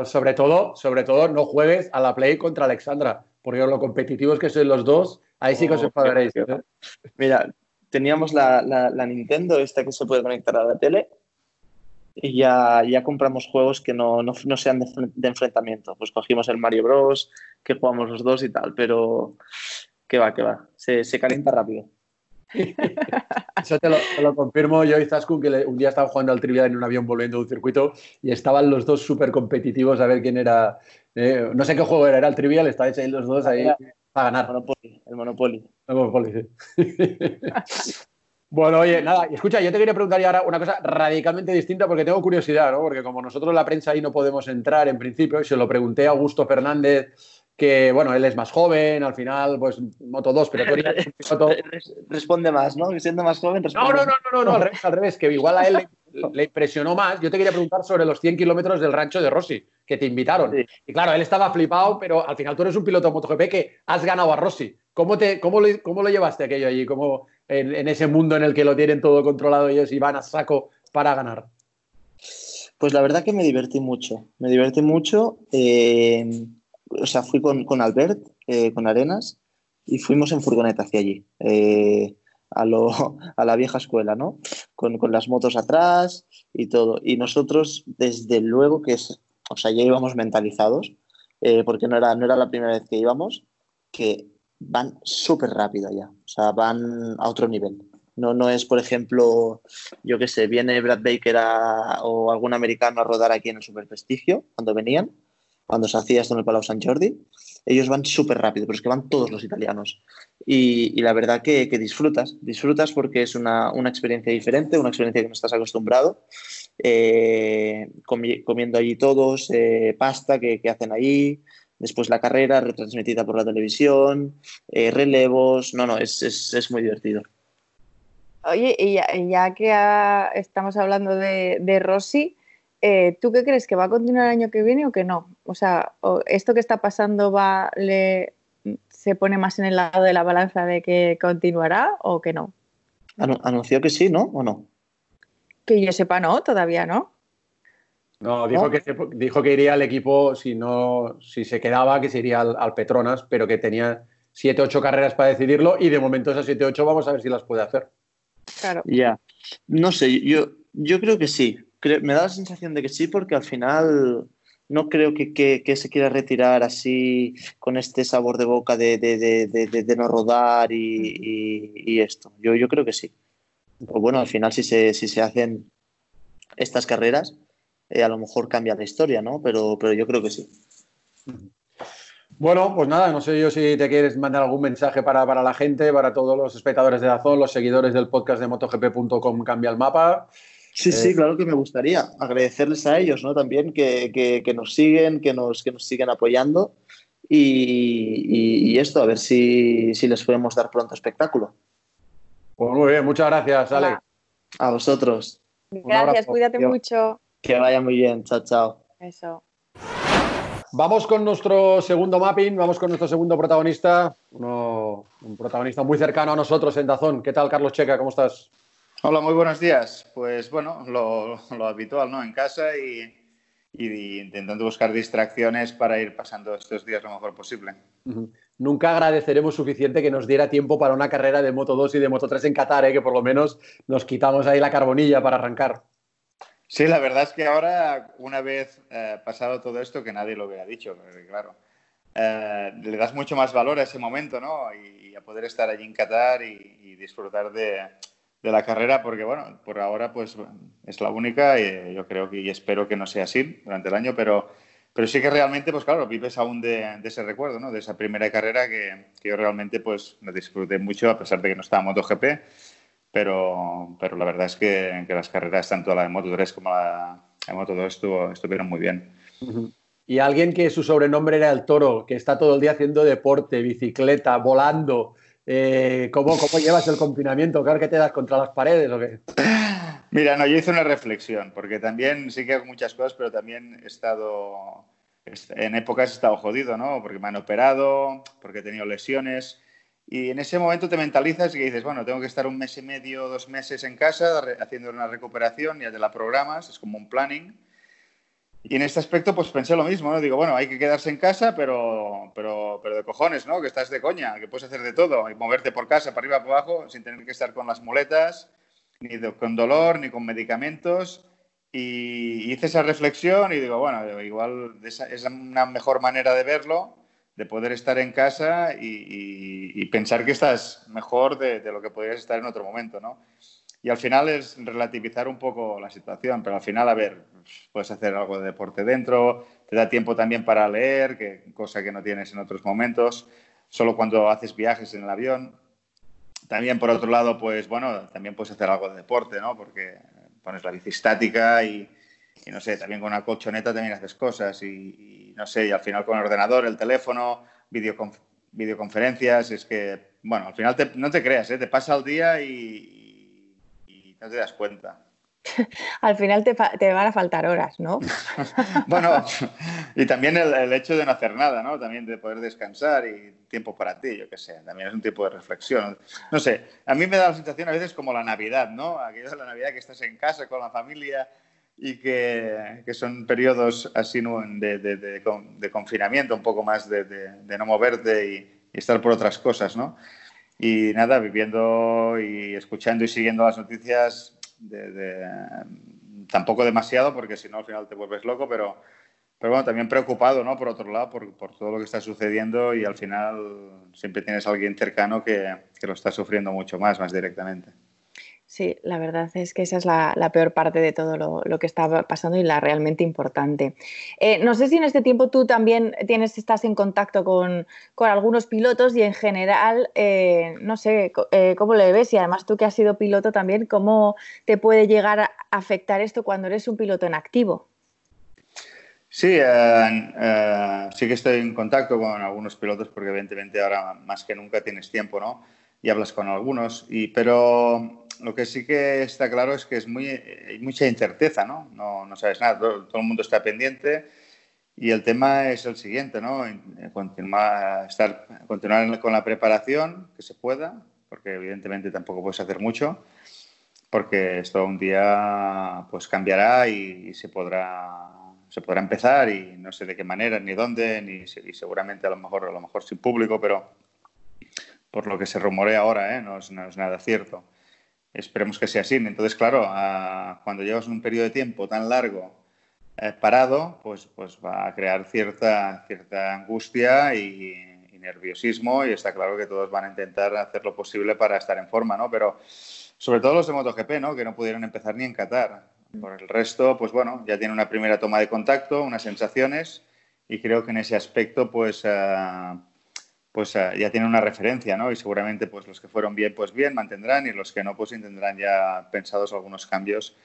sobre todo, sobre todo, no juegues a la Play contra Alexandra, porque lo competitivos que sois los dos, ahí sí que os oh, enfadaréis. ¿eh? Mira, teníamos la, la, Nintendo, esta que se puede conectar a la tele, y ya, ya compramos juegos que no, no, no sean de, enfrentamiento. Pues cogimos el Mario Bros, que jugamos los dos y tal, pero que va, que va, se, se calienta rápido. Eso te lo, confirmo yo y Zaskun, que un día estaba jugando al trivial en un avión volviendo de un circuito y estaban los dos súper competitivos a ver quién era. Eh, no sé qué juego era, era el trivial, estaban ahí los dos ahí para ganar. El Monopoly. El Monopoly, sí. Bueno, oye, nada, escucha, yo te quería preguntar ahora una cosa radicalmente distinta porque tengo curiosidad, ¿no? Porque como nosotros la prensa ahí no podemos entrar en principio, y se lo pregunté a Augusto Fernández, que bueno, él es más joven, al final, pues Moto 2, pero tú eres piloto... Responde más, ¿no? Siendo más joven, responde No, no, no, no, no, al revés, al revés, que igual a él le, impresionó más. Yo te quería preguntar sobre los 100 kilómetros del rancho de Rossi, que te invitaron. Y claro, él estaba flipado, pero al final tú eres un piloto de MotoGP que has ganado a Rossi. ¿Cómo, te, cómo, lo, cómo lo llevaste aquello allí? ¿Cómo, en, ese mundo en el que lo tienen todo controlado ellos y van a saco para ganar? Pues la verdad que me divertí mucho, me divertí mucho. Eh, o sea, fui con, con Albert, eh, con Arenas, y fuimos en furgoneta hacia allí, eh, a, lo, a, la vieja escuela, ¿no? Con, con, las motos atrás y todo. Y nosotros, desde luego que es, o sea, ya íbamos mentalizados, porque no era, no era la primera vez que íbamos, que van súper rápido ya, o sea, van a otro nivel. No, no es, por ejemplo, yo qué sé, viene Brad Baker o algún americano a rodar aquí en el Super Prestigio, cuando venían, cuando se hacía esto en el Palau San Jordi. Ellos van súper rápido, pero es que van todos los italianos. Y, la verdad que, disfrutas, disfrutas porque es una, experiencia diferente, una experiencia que no estás acostumbrado. Eh, comiendo allí todos, eh, pasta que, que hacen ahí, después la carrera retransmitida por la televisión, eh, relevos, no, no, es, es, es, muy divertido. Oye, y ya, que estamos hablando de, de Rossi, eh, ¿tú qué crees? ¿Que va a continuar el año que viene o que no? O sea, ¿esto que está pasando va, le, se pone más en el lado de la balanza de que continuará o que no? Anunció que sí, ¿no? ¿O no? Que yo sepa, no, todavía no. No, dijo, Que, dijo que iría al equipo si no, si se quedaba, que se iría al, Petronas, pero que tenía 7, 8 carreras para decidirlo y de momento esas 7, 8 vamos a ver si las puede hacer. Claro. Ya. No sé, yo, yo creo que sí. Me da la sensación de que sí, porque al final no creo que, se quiera retirar así con este sabor de boca de, no rodar y, esto. Yo, yo creo que sí. Pues bueno, al final si se, si se hacen estas carreras, eh, a lo mejor cambia la historia, ¿no? Pero, pero yo creo que sí. Bueno, pues nada, no sé yo si te quieres mandar algún mensaje para, la gente, para todos los espectadores de Dazón, los seguidores del podcast de MotoGP.com Cambia el Mapa. Sí, sí, eh, claro que me gustaría agradecerles a ellos, ¿no? También que, nos siguen, que nos, que nos siguen apoyando y, esto, a ver si, les podemos dar pronto espectáculo. Pues muy bien, muchas gracias, Ale. A vosotros. Gracias, cuídate mucho. Que vaya muy bien, chao, chao. Eso. Vamos con nuestro segundo mapping, vamos con nuestro segundo protagonista, un protagonista muy cercano a nosotros en Dazón. ¿Qué tal, Carlos Checa? ¿Cómo estás? Hola, muy buenos días. Pues bueno, lo, habitual, ¿no? En casa y, intentando buscar distracciones para ir pasando estos días lo mejor posible. Nunca agradeceremos suficiente que nos diera tiempo para una carrera de Moto 2 y de Moto 3 en Qatar, ¿eh? que por lo menos nos quitamos ahí la carbonilla para arrancar. Sí, la verdad es que ahora, una vez eh, pasado todo esto, que nadie lo hubiera dicho, claro, eh, le das mucho más valor a ese momento, ¿no? Y, a poder estar allí en Qatar y, disfrutar de, la carrera, porque, bueno, por ahora, pues es la única y yo creo que y espero que no sea así durante el año, pero, pero sí que realmente, pues claro, vives aún de, ese recuerdo, ¿no? De esa primera carrera que, que, yo realmente, pues, me disfruté mucho, a pesar de que no estaba MotoGP pero, pero la verdad es que, que, las carreras, tanto la de Moto 3 como la de Moto 2, estuvo, estuvieron muy bien. Y alguien que su sobrenombre era el toro, que está todo el día haciendo deporte, bicicleta, volando. Eh, ¿cómo, ¿Cómo llevas el confinamiento? ¿Claro que te das contra las paredes o qué? Mira, no, yo hice una reflexión, porque también sí que hago muchas cosas, pero también he estado, en épocas he estado jodido, ¿no? Porque me han operado, porque he tenido lesiones. Y en ese momento te mentalizas y dices, bueno, tengo que estar un mes y medio, dos meses en casa haciendo una recuperación, ya te la programas, es como un planning. Y en este aspecto, pues pensé lo mismo, ¿no? Digo, bueno, hay que quedarse en casa, pero, pero, pero de cojones, ¿no? Que estás de coña, que puedes hacer de todo y moverte por casa, para arriba, para abajo, sin tener que estar con las muletas, ni con dolor, ni con medicamentos. Y hice esa reflexión y digo, bueno, igual esa es una mejor manera de verlo de poder estar en casa y, pensar que estás mejor de, lo que podrías estar en otro momento, ¿no? Y al final es relativizar un poco la situación, pero al final, a ver, puedes hacer algo de deporte dentro, te da tiempo también para leer, que, cosa que no tienes en otros momentos, solo cuando haces viajes en el avión. También, por otro lado, pues bueno, también puedes hacer algo de deporte, ¿no? Porque pones la bici estática y, no sé, también con una colchoneta también haces cosas y, no sé, y al final con el ordenador, el teléfono, videoconferencias, es que, bueno, al final no te creas, ¿eh? te pasa el día y, no te das cuenta. al final te, van a faltar horas, ¿no? bueno, y también el, hecho de no hacer nada, ¿no? También de poder descansar y tiempo para ti, yo qué sé, también es un tipo de reflexión. No sé, a mí me da la sensación a veces como la Navidad, ¿no? Aquello de la Navidad que estás en casa con la familia y que, que son periodos así de, de, de, confinamiento, un poco más de, no moverte y, estar por otras cosas, ¿no? Y nada, viviendo y escuchando y siguiendo las noticias, tampoco demasiado, porque si no al final te vuelves loco, pero, pero bueno, también preocupado, ¿no? Por otro lado, por, por, todo lo que está sucediendo y al final siempre tienes alguien cercano que, que lo está sufriendo mucho más, más directamente. Sí, la verdad es que esa es la, peor parte de todo lo, que está pasando y la realmente importante. Eh, no sé si en este tiempo tú también tienes, estás en contacto con, algunos pilotos y en general, eh, no sé eh, cómo le ves y además tú que has sido piloto también, ¿cómo te puede llegar a afectar esto cuando eres un piloto en activo? Sí, sí que estoy en contacto con algunos pilotos porque evidentemente ahora más que nunca tienes tiempo, ¿no? Y hablas con algunos, y, pero lo que sí que está claro es que es muy, hay mucha incerteza, ¿no? No, no sabes nada, todo, el mundo está pendiente y el tema es el siguiente, ¿no? Continuar, estar, continuar con la preparación, que se pueda, porque evidentemente tampoco puedes hacer mucho, porque esto un día pues cambiará y, se, podrá, se podrá empezar y no sé de qué manera, ni dónde, ni y seguramente a lo mejor, a lo mejor sin público, pero por lo que se rumorea ahora, ¿eh? no, no es nada cierto. Esperemos que sea así. Entonces, claro, cuando llevas un periodo de tiempo tan largo eh, parado, pues, pues va a crear cierta, cierta angustia y, nerviosismo y está claro que todos van a intentar hacer lo posible para estar en forma, ¿no? Pero sobre todo los de MotoGP, ¿no? Que no pudieron empezar ni en Qatar. Por el resto, pues bueno, ya tiene una primera toma de contacto, unas sensaciones y creo que en ese aspecto, pues... Eh, pues eh, ya tienen una referencia, ¿no? Y seguramente pues los que fueron bien, pues bien, mantendrán y los que no, pues tendrán ya pensados algunos cambios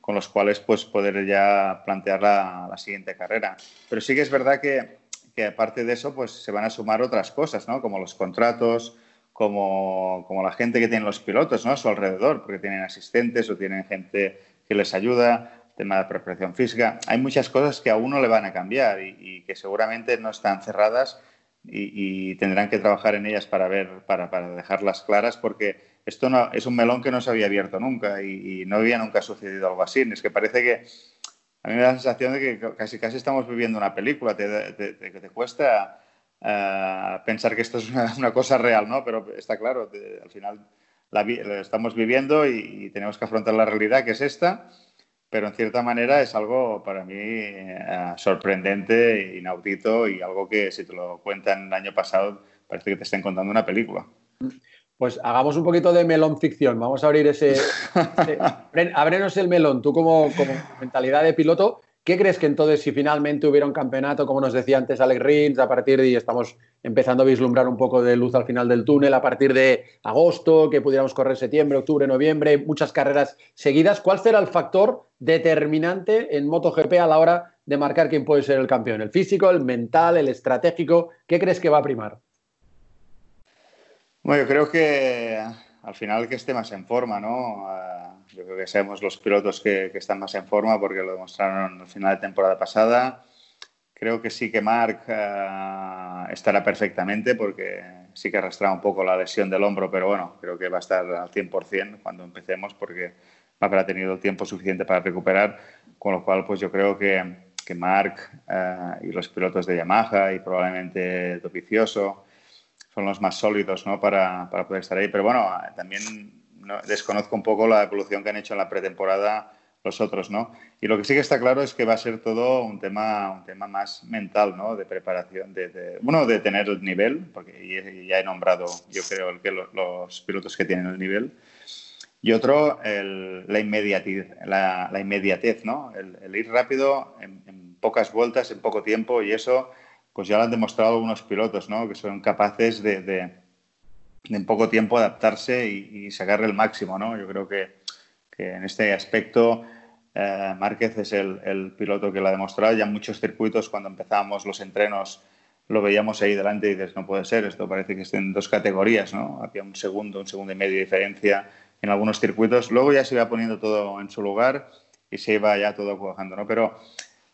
con los cuales pues poder ya plantear la, siguiente carrera. Pero sí que es verdad que, que, aparte de eso pues se van a sumar otras cosas, ¿no? Como los contratos, como, como la gente que tienen los pilotos, ¿no? A su alrededor, porque tienen asistentes o tienen gente que les ayuda, tema de preparación física. Hay muchas cosas que a uno le van a cambiar y, y que seguramente no están cerradas y, tendrán que trabajar en ellas para ver, para, para, dejarlas claras, porque esto no, es un melón que no se había abierto nunca y, no había nunca sucedido algo así. Es que parece que a mí me da la sensación de que casi casi estamos viviendo una película, te, te, te, cuesta uh, pensar que esto es una, cosa real, ¿no? Pero está claro, al final la, la estamos viviendo y, y tenemos que afrontar la realidad que es esta pero en cierta manera es algo para mí eh, sorprendente, inaudito y algo que si te lo cuentan el año pasado parece que te estén contando una película. Pues hagamos un poquito de melón ficción. Vamos a abrir ese. ese el melón. Tú, como, como mentalidad de piloto, ¿Qué crees que entonces, si finalmente hubiera un campeonato, como nos decía antes Alex Rins, a partir de, y estamos empezando a vislumbrar un poco de luz al final del túnel, a partir de agosto, que pudiéramos correr septiembre, octubre, noviembre, muchas carreras seguidas, ¿cuál será el factor determinante en MotoGP a la hora de marcar quién puede ser el campeón? ¿El físico, el mental, el estratégico? ¿Qué crees que va a primar? Bueno, yo creo que al final que esté más en forma, ¿no? Ah, yo creo que sabemos los pilotos que, están más en forma porque lo demostraron al final de temporada pasada. Creo que sí que Mark ah, estará perfectamente porque sí que arrastraba un poco la lesión del hombro, pero bueno, creo que va a estar al 100% cuando empecemos porque haber tenido tiempo suficiente para recuperar, con lo cual pues yo creo que, que Mark ah, y los pilotos de Yamaha y probablemente Dovizioso son los más sólidos ¿no? para, poder estar ahí. Pero bueno, también desconozco un poco la evolución que han hecho en la pretemporada los otros, ¿no? Y lo que sí que está claro es que va a ser todo un tema, un tema más mental, ¿no? De preparación, de, de bueno, de tener el nivel, porque ya he nombrado, yo creo, que los, pilotos que tienen el nivel. Y otro, la inmediatez, la, inmediatez, ¿no? El, ir rápido en, pocas vueltas, en poco tiempo, y eso, pues ya lo han demostrado algunos pilotos, ¿no? Que son capaces de, de, en poco tiempo adaptarse y, y sacarle el máximo, ¿no? Yo creo que, que en este aspecto eh, Márquez es el, piloto que lo ha demostrado. Ya en muchos circuitos, cuando empezábamos los entrenos, lo veíamos ahí delante y dices, no puede ser, esto parece que está en dos categorías, ¿no? Había un segundo, un segundo y medio de diferencia en algunos circuitos. Luego ya se iba poniendo todo en su lugar y se iba ya todo cuajando, ¿no? Pero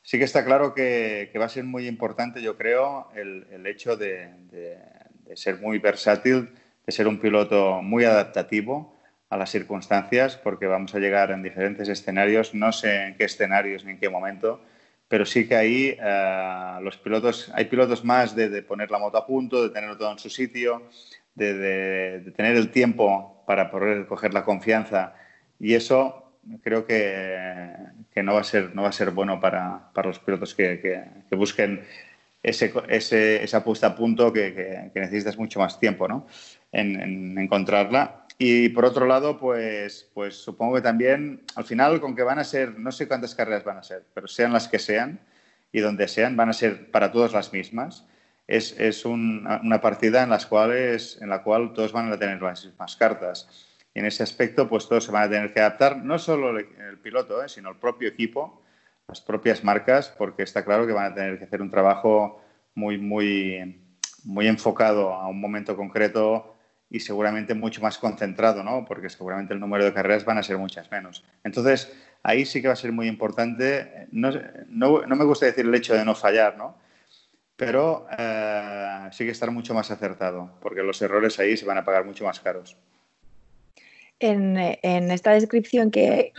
sí que está claro que, va a ser muy importante, yo creo, el, hecho de, de ser muy versátil, de ser un piloto muy adaptativo a las circunstancias porque vamos a llegar en diferentes escenarios, no sé en qué escenarios ni en qué momento, pero sí que ahí eh, los pilotos, hay pilotos más de, poner la moto a punto, de tenerlo todo en su sitio, de, tener el tiempo para poder coger la confianza y eso creo que, que no, va a ser, no va a ser bueno para, para los pilotos que, que, busquen ese, ese, esa puesta a punto que, necesitas mucho más tiempo ¿no? En, en encontrarla y por otro lado, pues, pues supongo que también, al final, con que van a ser, no sé cuántas carreras van a ser, pero sean las que sean y donde sean, van a ser para todos las mismas. Es, es una partida en, las cuales, en la cual todos van a tener las mismas cartas. Y en ese aspecto, pues todos se van a tener que adaptar, no solo el piloto, ¿eh? sino el propio equipo, las propias marcas, porque está claro que van a tener que hacer un trabajo muy, muy, muy enfocado a un momento concreto y seguramente mucho más concentrado, ¿no? Porque seguramente el número de carreras van a ser muchas menos. Entonces, ahí sí que va a ser muy importante, no, no, no me gusta decir el hecho de no fallar, ¿no? Pero eh, sí que estar mucho más acertado, porque los errores ahí se van a pagar mucho más caros. En, en esta descripción que,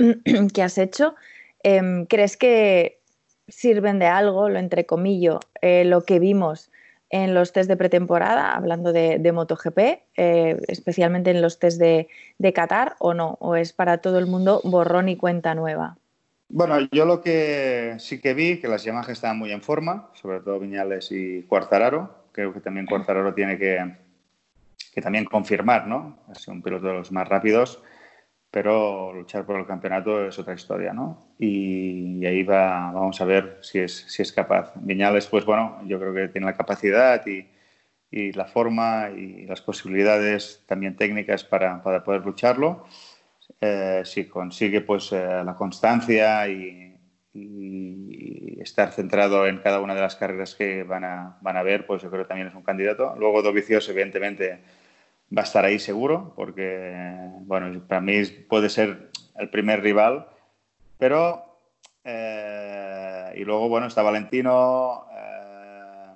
que has hecho, em, ¿crees que sirven de algo, lo entrecomillo, eh, lo que vimos en los test de pretemporada, hablando de, MotoGP, eh, especialmente en los test de, Qatar, o no? ¿O es para todo el mundo borrón y cuenta nueva? Bueno, yo lo que sí que vi, que las Yamaha estaban muy en forma, sobre todo Viñales y Cuartararo. Creo que también Cuartararo tiene que, también confirmar, ¿no? Es un piloto de los más rápidos pero luchar por el campeonato es otra historia, ¿no? Y, ahí va, vamos a ver si es, si es capaz. Viñales, pues bueno, yo creo que tiene la capacidad y, y la forma y las posibilidades también técnicas para, para poder lucharlo. Eh, si consigue pues eh, la constancia y, y, estar centrado en cada una de las carreras que van a, van a ver, pues yo creo que también es un candidato. Luego Dovicios, evidentemente, va a estar ahí seguro, porque, bueno, para mí puede ser el primer rival, pero... Eh, y luego, bueno, está Valentino, eh,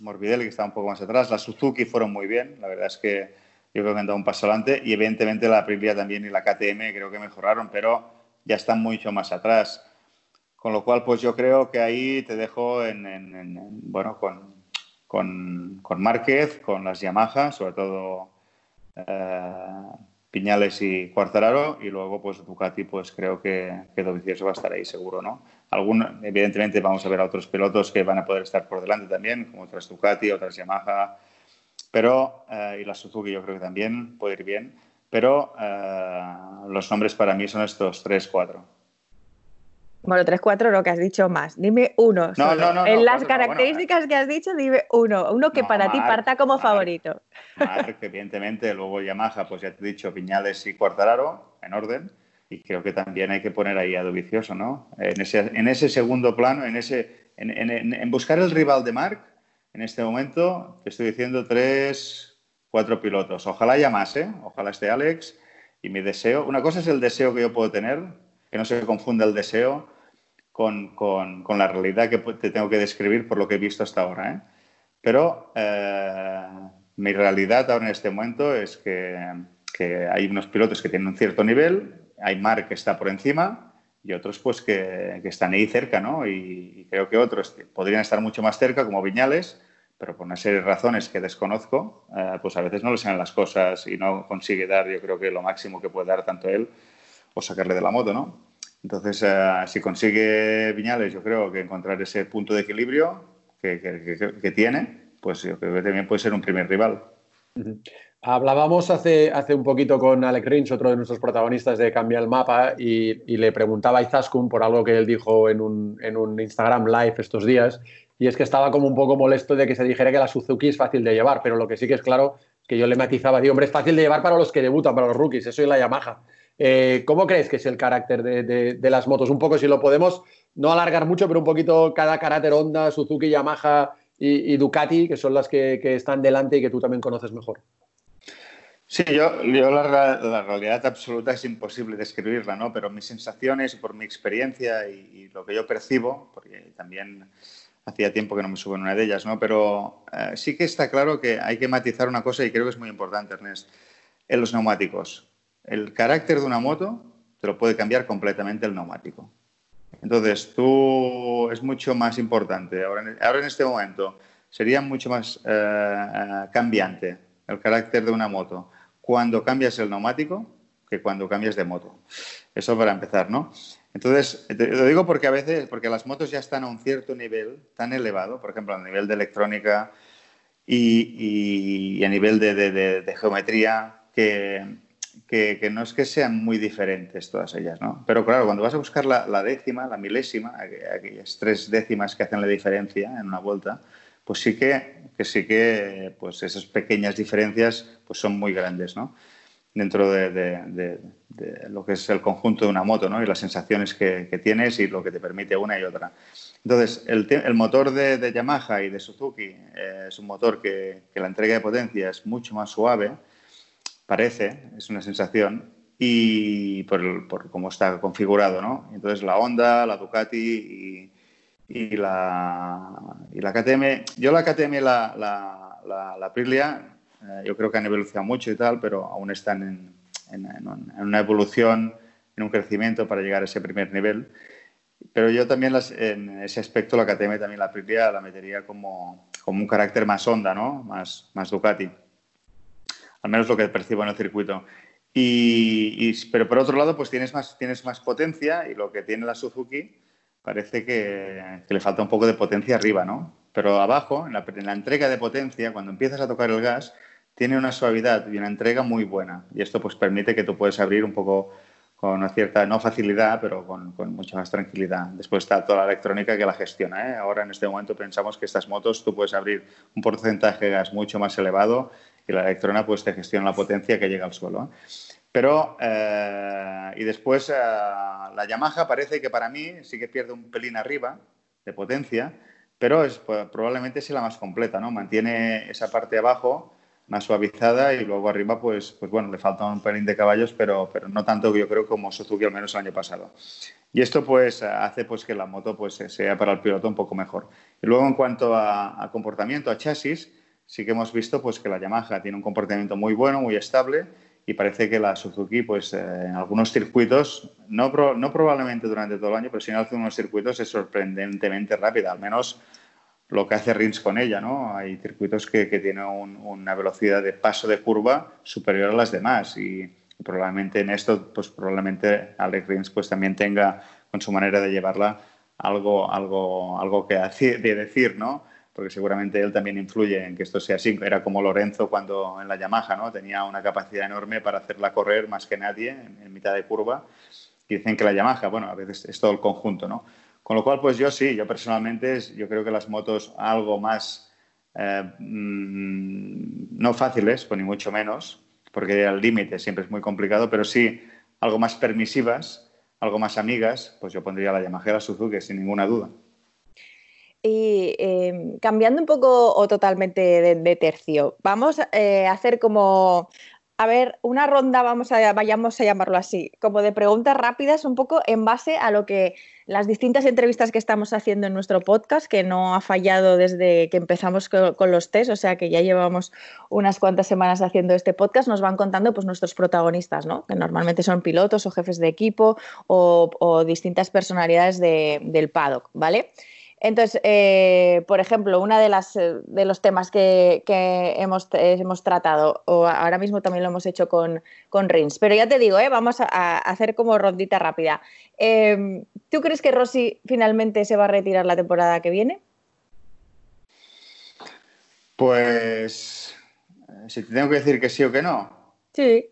Morbidelli, que está un poco más atrás, la Suzuki fueron muy bien, la verdad es que yo creo que han dado un paso adelante, y evidentemente la Aprilia también y la KTM creo que mejoraron, pero ya están mucho más atrás. Con lo cual, pues yo creo que ahí te dejo en, bueno, con, con, con Márquez, con las Yamaha, sobre todo eh, Piñales y Cuartararo y luego pues Ducati pues creo que, que Dovizioso va a estar ahí seguro, ¿no? evidentemente vamos a ver a otros pilotos que van a poder estar por delante también, como otras Ducati, otras Yamaha, pero, eh, y la Suzuki yo creo que también puede ir bien, pero eh, los nombres para mí son estos tres, cuatro. Bueno, tres, cuatro, lo que has dicho más. Dime uno. No, no, no, en las características que has dicho, dime uno. Uno que para ti parta como favorito. evidentemente. Luego Yamaha, pues ya te he dicho, Piñales y Cuartararo, en orden. Y creo que también hay que poner ahí a Dovicioso, ¿no? En ese, en ese segundo plano, en, ese, en, en, buscar el rival de Marc, en este momento, te estoy diciendo tres, cuatro pilotos. Ojalá haya más, ¿eh? Ojalá esté Alex. Y mi deseo, una cosa es el deseo que yo puedo tener, que no se confunda el deseo con, con, con, la realidad que te tengo que describir por lo que he visto hasta ahora. ¿eh? Pero eh, mi realidad ahora en este momento es que, que, hay unos pilotos que tienen un cierto nivel, hay Mar que está por encima y otros pues que, que están ahí cerca, ¿no? Y, creo que otros podrían estar mucho más cerca, como Viñales, pero por una serie de razones que desconozco, eh, pues a veces no le salen las cosas y no consigue dar, yo creo que lo máximo que puede dar tanto él o sacarle de la moto, ¿no? Entonces, eh, si consigue Viñales, yo creo que encontrar ese punto de equilibrio que, tiene, pues yo creo que también puede ser un primer rival. Hablábamos hace, hace un poquito con Alec Rins, otro de nuestros protagonistas de Cambia el Mapa, y, le preguntaba a Izaskun por algo que él dijo en un, en un, Instagram live estos días, y es que estaba como un poco molesto de que se dijera que la Suzuki es fácil de llevar, pero lo que sí que es claro que yo le matizaba, digo, hombre, es fácil de llevar para los que debutan, para los rookies, eso es la Yamaha. Eh, ¿Cómo crees que es el carácter de, las motos? Un poco, si lo podemos no alargar mucho, pero un poquito cada carácter Honda, Suzuki, Yamaha y, Ducati, que son las que, están delante y que tú también conoces mejor. Sí, yo, la, realidad absoluta es imposible describirla, ¿no? Pero mis sensaciones, por mi experiencia y, lo que yo percibo, porque también hacía tiempo que no me subo en una de ellas, ¿no? Pero eh, sí que está claro que hay que matizar una cosa y creo que es muy importante, Ernest, en los neumáticos el carácter de una moto te lo puede cambiar completamente el neumático. Entonces, tú es mucho más importante. Ahora, en este momento sería mucho más eh, cambiante el carácter de una moto cuando cambias el neumático que cuando cambias de moto. Eso para empezar, ¿no? Entonces, lo digo porque a veces, porque las motos ya están a un cierto nivel tan elevado, por ejemplo, a nivel de electrónica y, a nivel de geometría, que, que, no es que sean muy diferentes todas ellas, ¿no? Pero claro, cuando vas a buscar la, décima, la milésima, aquellas tres décimas que hacen la diferencia en una vuelta, pues sí que, que sí que pues esas pequeñas diferencias pues son muy grandes, ¿no? Dentro de, lo que es el conjunto de una moto, ¿no? Y las sensaciones que, tienes y lo que te permite una y otra. Entonces, el, el motor de, Yamaha y de Suzuki eh, es un motor que, que la entrega de potencia es mucho más suave, parece, es una sensación, y por, cómo está configurado, ¿no? Entonces la Honda, la Ducati y, la, y la KTM, yo la KTM y la, la, la, Aprilia, eh, yo creo que han evolucionado mucho y tal, pero aún están en, en, una evolución, en un crecimiento para llegar a ese primer nivel. Pero yo también en ese aspecto la KTM también la Aprilia la metería como, como un carácter más Honda, ¿no? Más, más Ducati al menos lo que percibo en el circuito. Y, pero por otro lado, pues tienes más, tienes más potencia y lo que tiene la Suzuki parece que, le falta un poco de potencia arriba, ¿no? Pero abajo, en la, en la, entrega de potencia, cuando empiezas a tocar el gas, tiene una suavidad y una entrega muy buena. Y esto pues permite que tú puedes abrir un poco con una cierta, no facilidad, pero con, con, mucha más tranquilidad. Después está toda la electrónica que la gestiona. ¿eh? Ahora en este momento pensamos que estas motos tú puedes abrir un porcentaje de gas mucho más elevado y la electrona pues te gestiona la potencia que llega al suelo. Pero, eh, y después eh, la Yamaha parece que para mí sí que pierde un pelín arriba de potencia, pero es, pues, probablemente es la más completa, ¿no? Mantiene esa parte abajo más suavizada y luego arriba, pues, pues bueno, le falta un pelín de caballos, pero, pero no tanto yo creo como Suzuki al menos el año pasado. Y esto pues hace pues que la moto pues sea para el piloto un poco mejor. Y luego en cuanto a, a comportamiento, a chasis, sí que hemos visto pues, que la Yamaha tiene un comportamiento muy bueno, muy estable y parece que la Suzuki, pues eh, en algunos circuitos, no, no probablemente durante todo el año, pero sí en algunos circuitos es sorprendentemente rápida, al menos lo que hace Rins con ella, ¿no? Hay circuitos que, que tienen una velocidad de paso de curva superior a las demás y, probablemente en esto, pues probablemente Alex Rins pues también tenga con su manera de llevarla algo, algo, algo que de decir, ¿no? Porque seguramente él también influye en que esto sea así. Era como Lorenzo cuando en la Yamaha, ¿no? Tenía una capacidad enorme para hacerla correr más que nadie en, mitad de curva. Y dicen que la Yamaha, bueno, a veces es todo el conjunto, ¿no? Con lo cual, pues yo sí, yo personalmente, yo creo que las motos algo más, eh, mm, no fáciles, pues ni mucho menos, porque al límite siempre es muy complicado, pero sí algo más permisivas, algo más amigas, pues yo pondría la Yamaha y la Suzuki sin ninguna duda. Y em, cambiando un poco o totalmente de, tercio, vamos eh, a hacer como, a ver, una ronda, vamos a, vayamos a llamarlo así, como de preguntas rápidas, un poco en base a lo que las distintas entrevistas que estamos haciendo en nuestro podcast, que no ha fallado desde que empezamos con, los test, o sea que ya llevamos unas cuantas semanas haciendo este podcast, nos van contando pues nuestros protagonistas, ¿no? Que normalmente son pilotos o jefes de equipo o, distintas personalidades del paddock, ¿vale? Entonces, eh, por ejemplo, uno de, las, eh, de los temas que, hemos, hemos, tratado, o ahora mismo también lo hemos hecho con, con Rins, pero ya te digo, ¿eh? vamos a, hacer como rondita rápida. Em, ¿Tú crees que Rossi finalmente se va a retirar la temporada que viene? Pues, si te tengo que decir que sí o que no. Sí.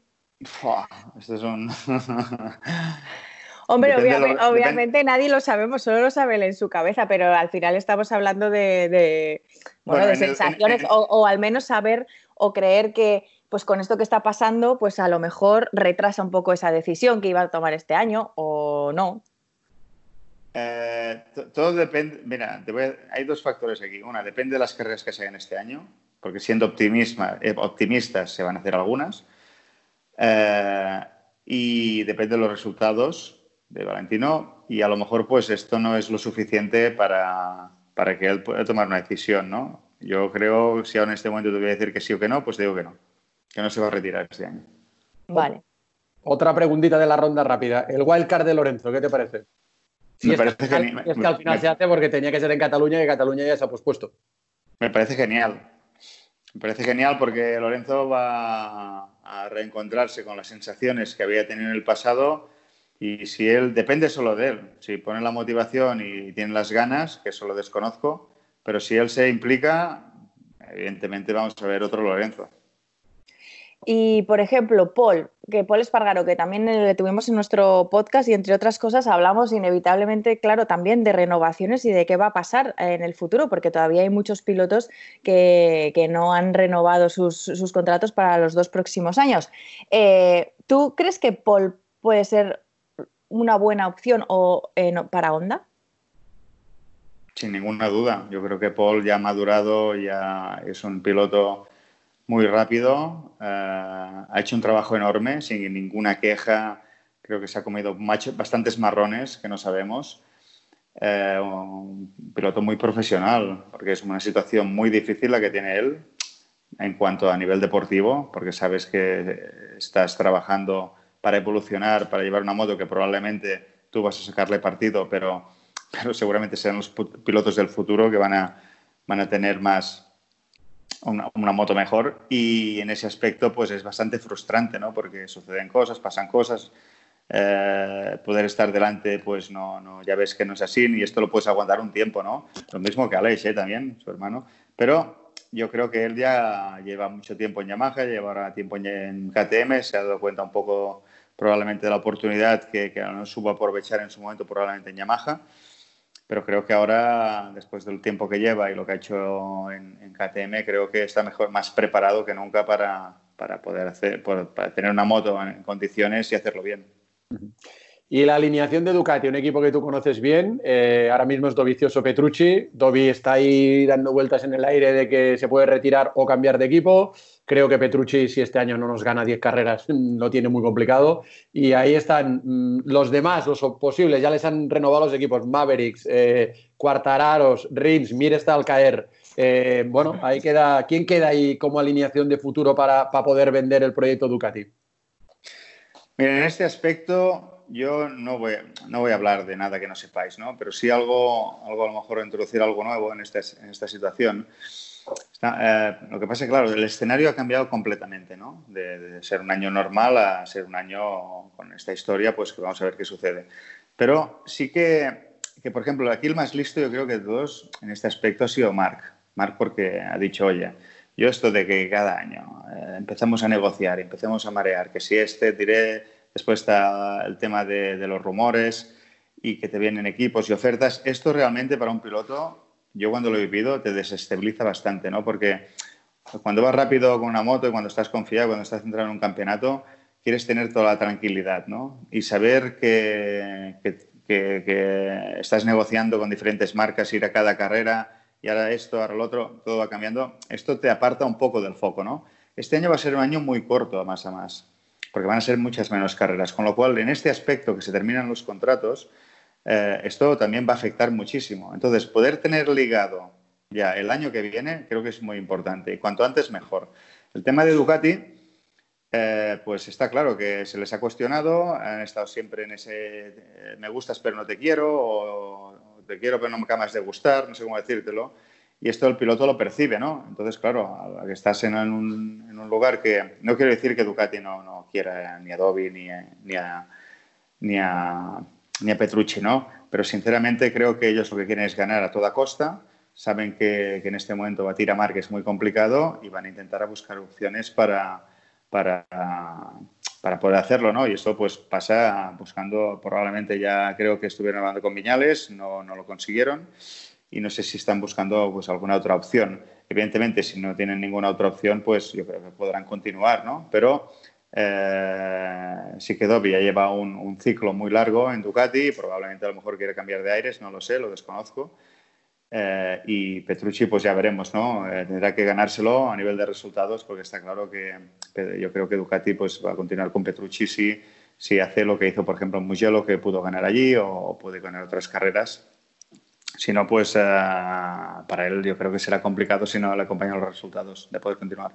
esto es un... Hombre, obviamente, nadie lo sabemos, solo lo sabe él en su cabeza, pero al final estamos hablando de, bueno, de sensaciones O, al menos saber o creer que pues con esto que está pasando, pues a lo mejor retrasa un poco esa decisión que iba a tomar este año o no. Eh, todo depende, mira, hay dos factores aquí. Una, depende de las carreras que se hagan este año, porque siendo eh, optimistas se van a hacer algunas. Eh, y depende de los resultados de Valentino y a lo mejor pues esto no es lo suficiente para, que él pueda tomar una decisión, ¿no? Yo creo, si ahora en este momento te voy a decir que sí o que no, pues digo que no, que no se va a retirar este año. Vale. Otra preguntita de la ronda rápida. El wildcard de Lorenzo, ¿qué te parece? me parece genial. Es que al final se hace porque tenía que ser en Cataluña y Cataluña ya se ha pospuesto. Me parece genial. Me parece genial porque Lorenzo va a reencontrarse con las sensaciones que había tenido en el pasado y si él, depende solo de él, si pone la motivación y tiene las ganas, que eso lo desconozco, pero si él se implica, evidentemente vamos a ver otro Lorenzo. Y, por ejemplo, Paul, que Paul Espargaro, que también le tuvimos en nuestro podcast y, entre otras cosas, hablamos inevitablemente, claro, también de renovaciones y de qué va a pasar en el futuro, porque todavía hay muchos pilotos que, no han renovado sus, contratos para los dos próximos años. Eh, ¿Tú crees que Paul puede ser una buena opción o, eh, para Honda? Sin ninguna duda. Yo creo que Paul ya ha madurado, ya es un piloto muy rápido, eh, ha hecho un trabajo enorme, sin ninguna queja. Creo que se ha comido bastantes marrones que no sabemos. Eh, un piloto muy profesional, porque es una situación muy difícil la que tiene él en cuanto a nivel deportivo, porque sabes que estás trabajando para evolucionar, para llevar una moto que probablemente tú vas a sacarle partido, pero, pero seguramente serán los pilotos del futuro que van a, van a tener más una, moto mejor y en ese aspecto pues es bastante frustrante, ¿no? Porque suceden cosas, pasan cosas, eh, poder estar delante pues no, no, ya ves que no es así y esto lo puedes aguantar un tiempo, ¿no? Lo mismo que Aleix, ¿eh? También, su hermano. Pero yo creo que él ya lleva mucho tiempo en Yamaha, lleva tiempo en KTM, se ha dado cuenta un poco probablemente de la oportunidad que, que no supo aprovechar en su momento probablemente en Yamaha. Pero creo que ahora, después del tiempo que lleva y lo que ha hecho en, KTM, creo que está mejor, más preparado que nunca para, para poder hacer, para tener una moto en condiciones y hacerlo bien. Y la alineación de Ducati, un equipo que tú conoces bien, eh, ahora mismo es Dovizioso Petrucci. Dovi está ahí dando vueltas en el aire de que se puede retirar o cambiar de equipo. Creo que Petrucci, si este año no nos gana 10 carreras, lo tiene muy complicado. Y ahí están mm, los demás, los posibles. Ya les han renovado los equipos Mavericks, eh, Cuartararos, Rins, Mir está al caer. Eh, bueno, ahí queda. ¿Quién queda ahí como alineación de futuro para, para poder vender el proyecto Ducati? Miren, en este aspecto yo no voy, no voy a hablar de nada que no sepáis, ¿no? pero sí algo, algo a lo mejor introducir algo nuevo en, este, en esta situación. Eh, lo que pasa es que, claro, el escenario ha cambiado completamente, ¿no? De, ser un año normal a ser un año con esta historia, pues que vamos a ver qué sucede. Pero sí que, que, por ejemplo, aquí el más listo yo creo que de todos en este aspecto ha sido Mark. Mark porque ha dicho, oye, yo esto de que cada año eh, empezamos a negociar, empecemos a marear, que si este diré Después está el tema de, los rumores y que te vienen equipos y ofertas. Esto realmente para un piloto, yo cuando lo he vivido, te desestabiliza bastante, ¿no? Porque cuando vas rápido con una moto y cuando estás confiado, cuando estás centrado en un campeonato, quieres tener toda la tranquilidad, ¿no? Y saber que, estás negociando con diferentes marcas, ir a cada carrera y ahora esto, ahora lo otro, todo va cambiando. Esto te aparta un poco del foco, ¿no? Este año va a ser un año muy corto, más a más porque van a ser muchas menos carreras. Con lo cual, en este aspecto que se terminan los contratos, eh, esto también va a afectar muchísimo. Entonces, poder tener ligado ya el año que viene creo que es muy importante y cuanto antes mejor. El tema de Ducati, eh, pues está claro que se les ha cuestionado, han estado siempre en ese eh, me gustas pero no te quiero o te quiero pero no me acabas de gustar, no sé cómo decírtelo. Y esto el piloto lo percibe, ¿no? Entonces, claro, a que estás en un, en un, lugar que... No quiero decir que Ducati no, no quiera ni a Dobby ni, ni, a, ni, a, ni a Petrucci, ¿no? Pero sinceramente creo que ellos lo que quieren es ganar a toda costa. Saben que, que en este momento batir a Mark es muy complicado y van a intentar a buscar opciones para, para, para poder hacerlo, ¿no? Y esto pues pasa buscando, probablemente ya creo que estuvieron hablando con Viñales, no, no lo consiguieron y no sé si están buscando pues, alguna otra opción. Evidentemente, si no tienen ninguna otra opción, pues yo creo que podrán continuar, ¿no? Pero eh, sí que Dobby ya lleva un, ciclo muy largo en Ducati, probablemente a lo mejor quiere cambiar de aires, no lo sé, lo desconozco. Eh, y Petrucci, pues ya veremos, ¿no? Eh, tendrá que ganárselo a nivel de resultados, porque está claro que yo creo que Ducati pues, va a continuar con Petrucci si, si hace lo que hizo, por ejemplo, en Mugello, que pudo ganar allí, o puede ganar otras carreras si no, pues para él yo creo que será complicado si no le acompañan los resultados de poder continuar.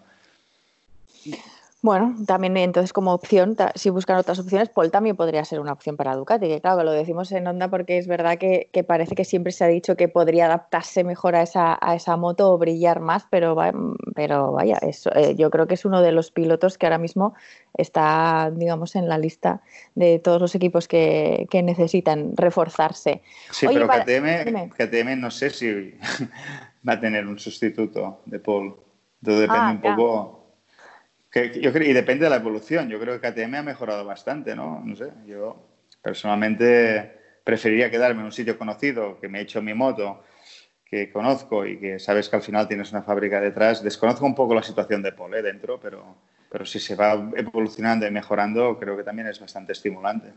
Bueno, también entonces como opción, si buscan otras opciones, Paul también podría ser una opción para Ducati, que claro, lo decimos en onda porque es verdad que, que parece que siempre se ha dicho que podría adaptarse mejor a esa, a esa moto o brillar más, pero, pero vaya, eso, eh, yo creo que es uno de los pilotos que ahora mismo está, digamos, en la lista de todos los equipos que, que necesitan reforzarse. Sí, pero para, KTM, KTM no sé si va a tener un sustituto de Paul. Todo depende ah, un poco yo creo, y depende de la evolución. Yo creo que KTM ha mejorado bastante, ¿no? No sé, yo personalmente preferiría quedarme en un sitio conocido, que me he hecho mi moto, que conozco y que sabes que al final tienes una fábrica detrás. Desconozco un poco la situación de Pole dentro, pero, pero si se va evolucionando y mejorando, creo que también es bastante estimulante.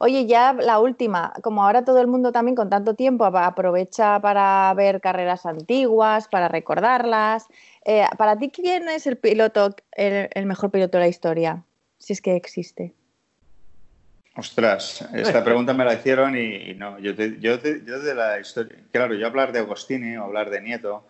Oye, ya la última, como ahora todo el mundo también con tanto tiempo aprovecha para ver carreras antiguas, para recordarlas, eh, para ti, ¿quién es el piloto, el, mejor piloto de la historia? Si es que existe. Ostras, esta pregunta me la hicieron y, no, yo, yo, de la historia, claro, yo hablar de Agostini o hablar de Nieto,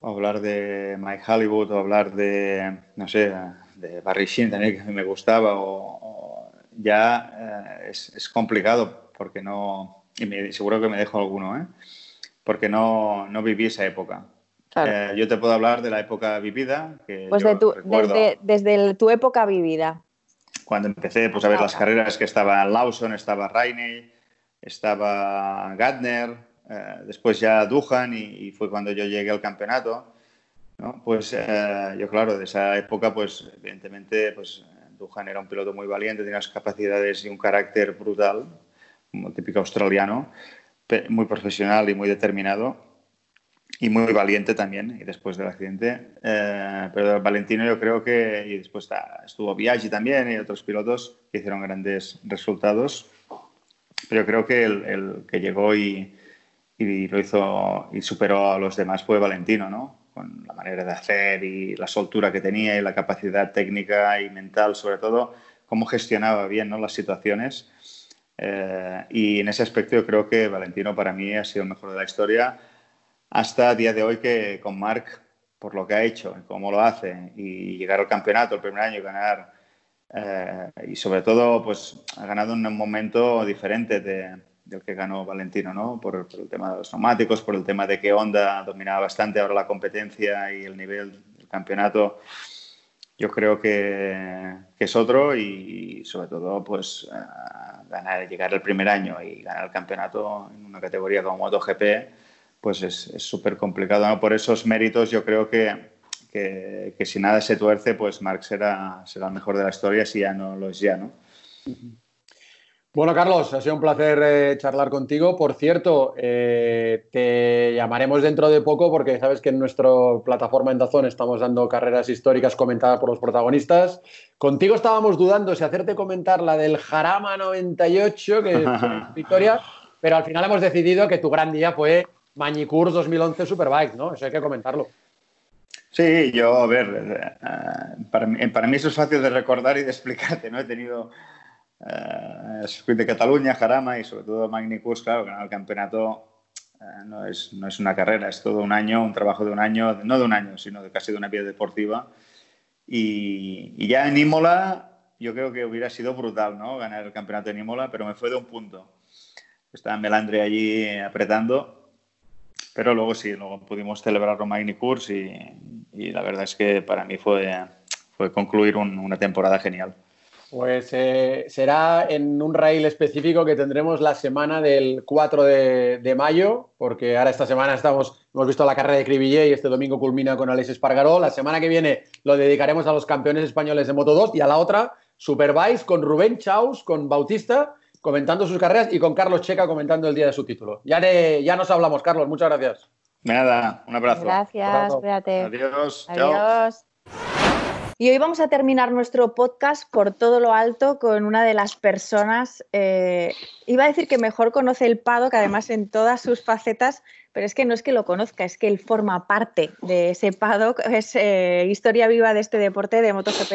o hablar de Mike Hollywood o hablar de, no sé, de Barry Sheen también que me gustaba, o, ya eh, es, complicado porque no, y seguro que me dejo alguno, ¿eh? porque no, no viví esa época. Eh, yo te puedo hablar de la época vivida. pues desde, tu época vivida. Cuando empecé pues, a ver las carreras que estaba Lawson, estaba Rainey, estaba Gardner, eh, después ya Duhan y, fue cuando yo llegué al campeonato. Pues eh, yo, claro, de esa época, pues evidentemente, pues Duhan era un piloto muy valiente, tenía unas capacidades y un carácter brutal, como típico australiano, muy profesional y muy determinado y muy valiente también, y después del accidente. Eh, pero Valentino yo creo que, y después estuvo Biaggi también y otros pilotos que hicieron grandes resultados, pero yo creo que el, que llegó y, lo hizo y superó a los demás fue Valentino, ¿no? La manera de hacer y la soltura que tenía y la capacidad técnica y mental, sobre todo, cómo gestionaba bien ¿no? las situaciones. Eh, y en ese aspecto yo creo que Valentino para mí ha sido el mejor de la historia hasta el día de hoy que con Marc, por lo que ha hecho, cómo lo hace, y llegar al campeonato el primer año y ganar, eh, y sobre todo, pues ha ganado en un momento diferente de, del que ganó Valentino, ¿no? Por, el tema de los neumáticos, por el tema de que Honda dominaba bastante ahora la competencia y el nivel del campeonato. Yo creo que, que es otro y, sobre todo, pues uh, ganar, llegar el primer año y ganar el campeonato en una categoría como MotoGP pues es súper complicado. ¿no? Por esos méritos yo creo que, que, que, si nada se tuerce, pues Marc será, será el mejor de la historia si ya no lo es ya, ¿no? Bueno, Carlos, ha sido un placer eh, charlar contigo. Por cierto, eh, te llamaremos dentro de poco porque sabes que en nuestra plataforma en Dazón estamos dando carreras históricas comentadas por los protagonistas. Contigo estábamos dudando si hacerte comentar la del Jarama 98, que es victoria, pero al final hemos decidido que tu gran día fue Mañicurs 2011 Superbike, ¿no? Eso hay que comentarlo. Sí, yo, a ver, eh, para, mí, para, mí, eso es fácil de recordar y de explicarte, ¿no? He tenido eh, el de Cataluña, Jarama y sobre todo Magnicurs, claro, ganar el campeonato eh, no, es, no es una carrera, es todo un año, un trabajo de un año, no de un año, sino de casi de una vida deportiva. Y, y ya en Imola yo creo que hubiera sido brutal, ¿no? Ganar el campeonato en Imola, pero me fue de un punto. estaba Melandre allí apretando, pero luego sí, luego pudimos celebrarlo Magni Course y, y, la verdad es que para mí fue, fue concluir una temporada genial. Pues eh, será en un rail específico que tendremos la semana del 4 de, mayo, porque ahora esta semana estamos, hemos visto la carrera de Cribillé y este domingo culmina con Alex Espargaró. La semana que viene lo dedicaremos a los campeones españoles de Moto 2 y a la otra, Superbike con Rubén Chaus, con Bautista, comentando sus carreras y con Carlos Checa comentando el día de su título. Ya, ya nos hablamos, Carlos, muchas gracias. Nada, un abrazo. Gracias, cuídate. Adiós. Adiós. Y hoy vamos a terminar nuestro podcast por todo lo alto con una de las personas, eh, iba a decir que mejor conoce el paddock, además en todas sus facetas, pero es que no es que lo conozca, es que él forma parte de ese paddock, es eh, historia viva de este deporte de MotoGP.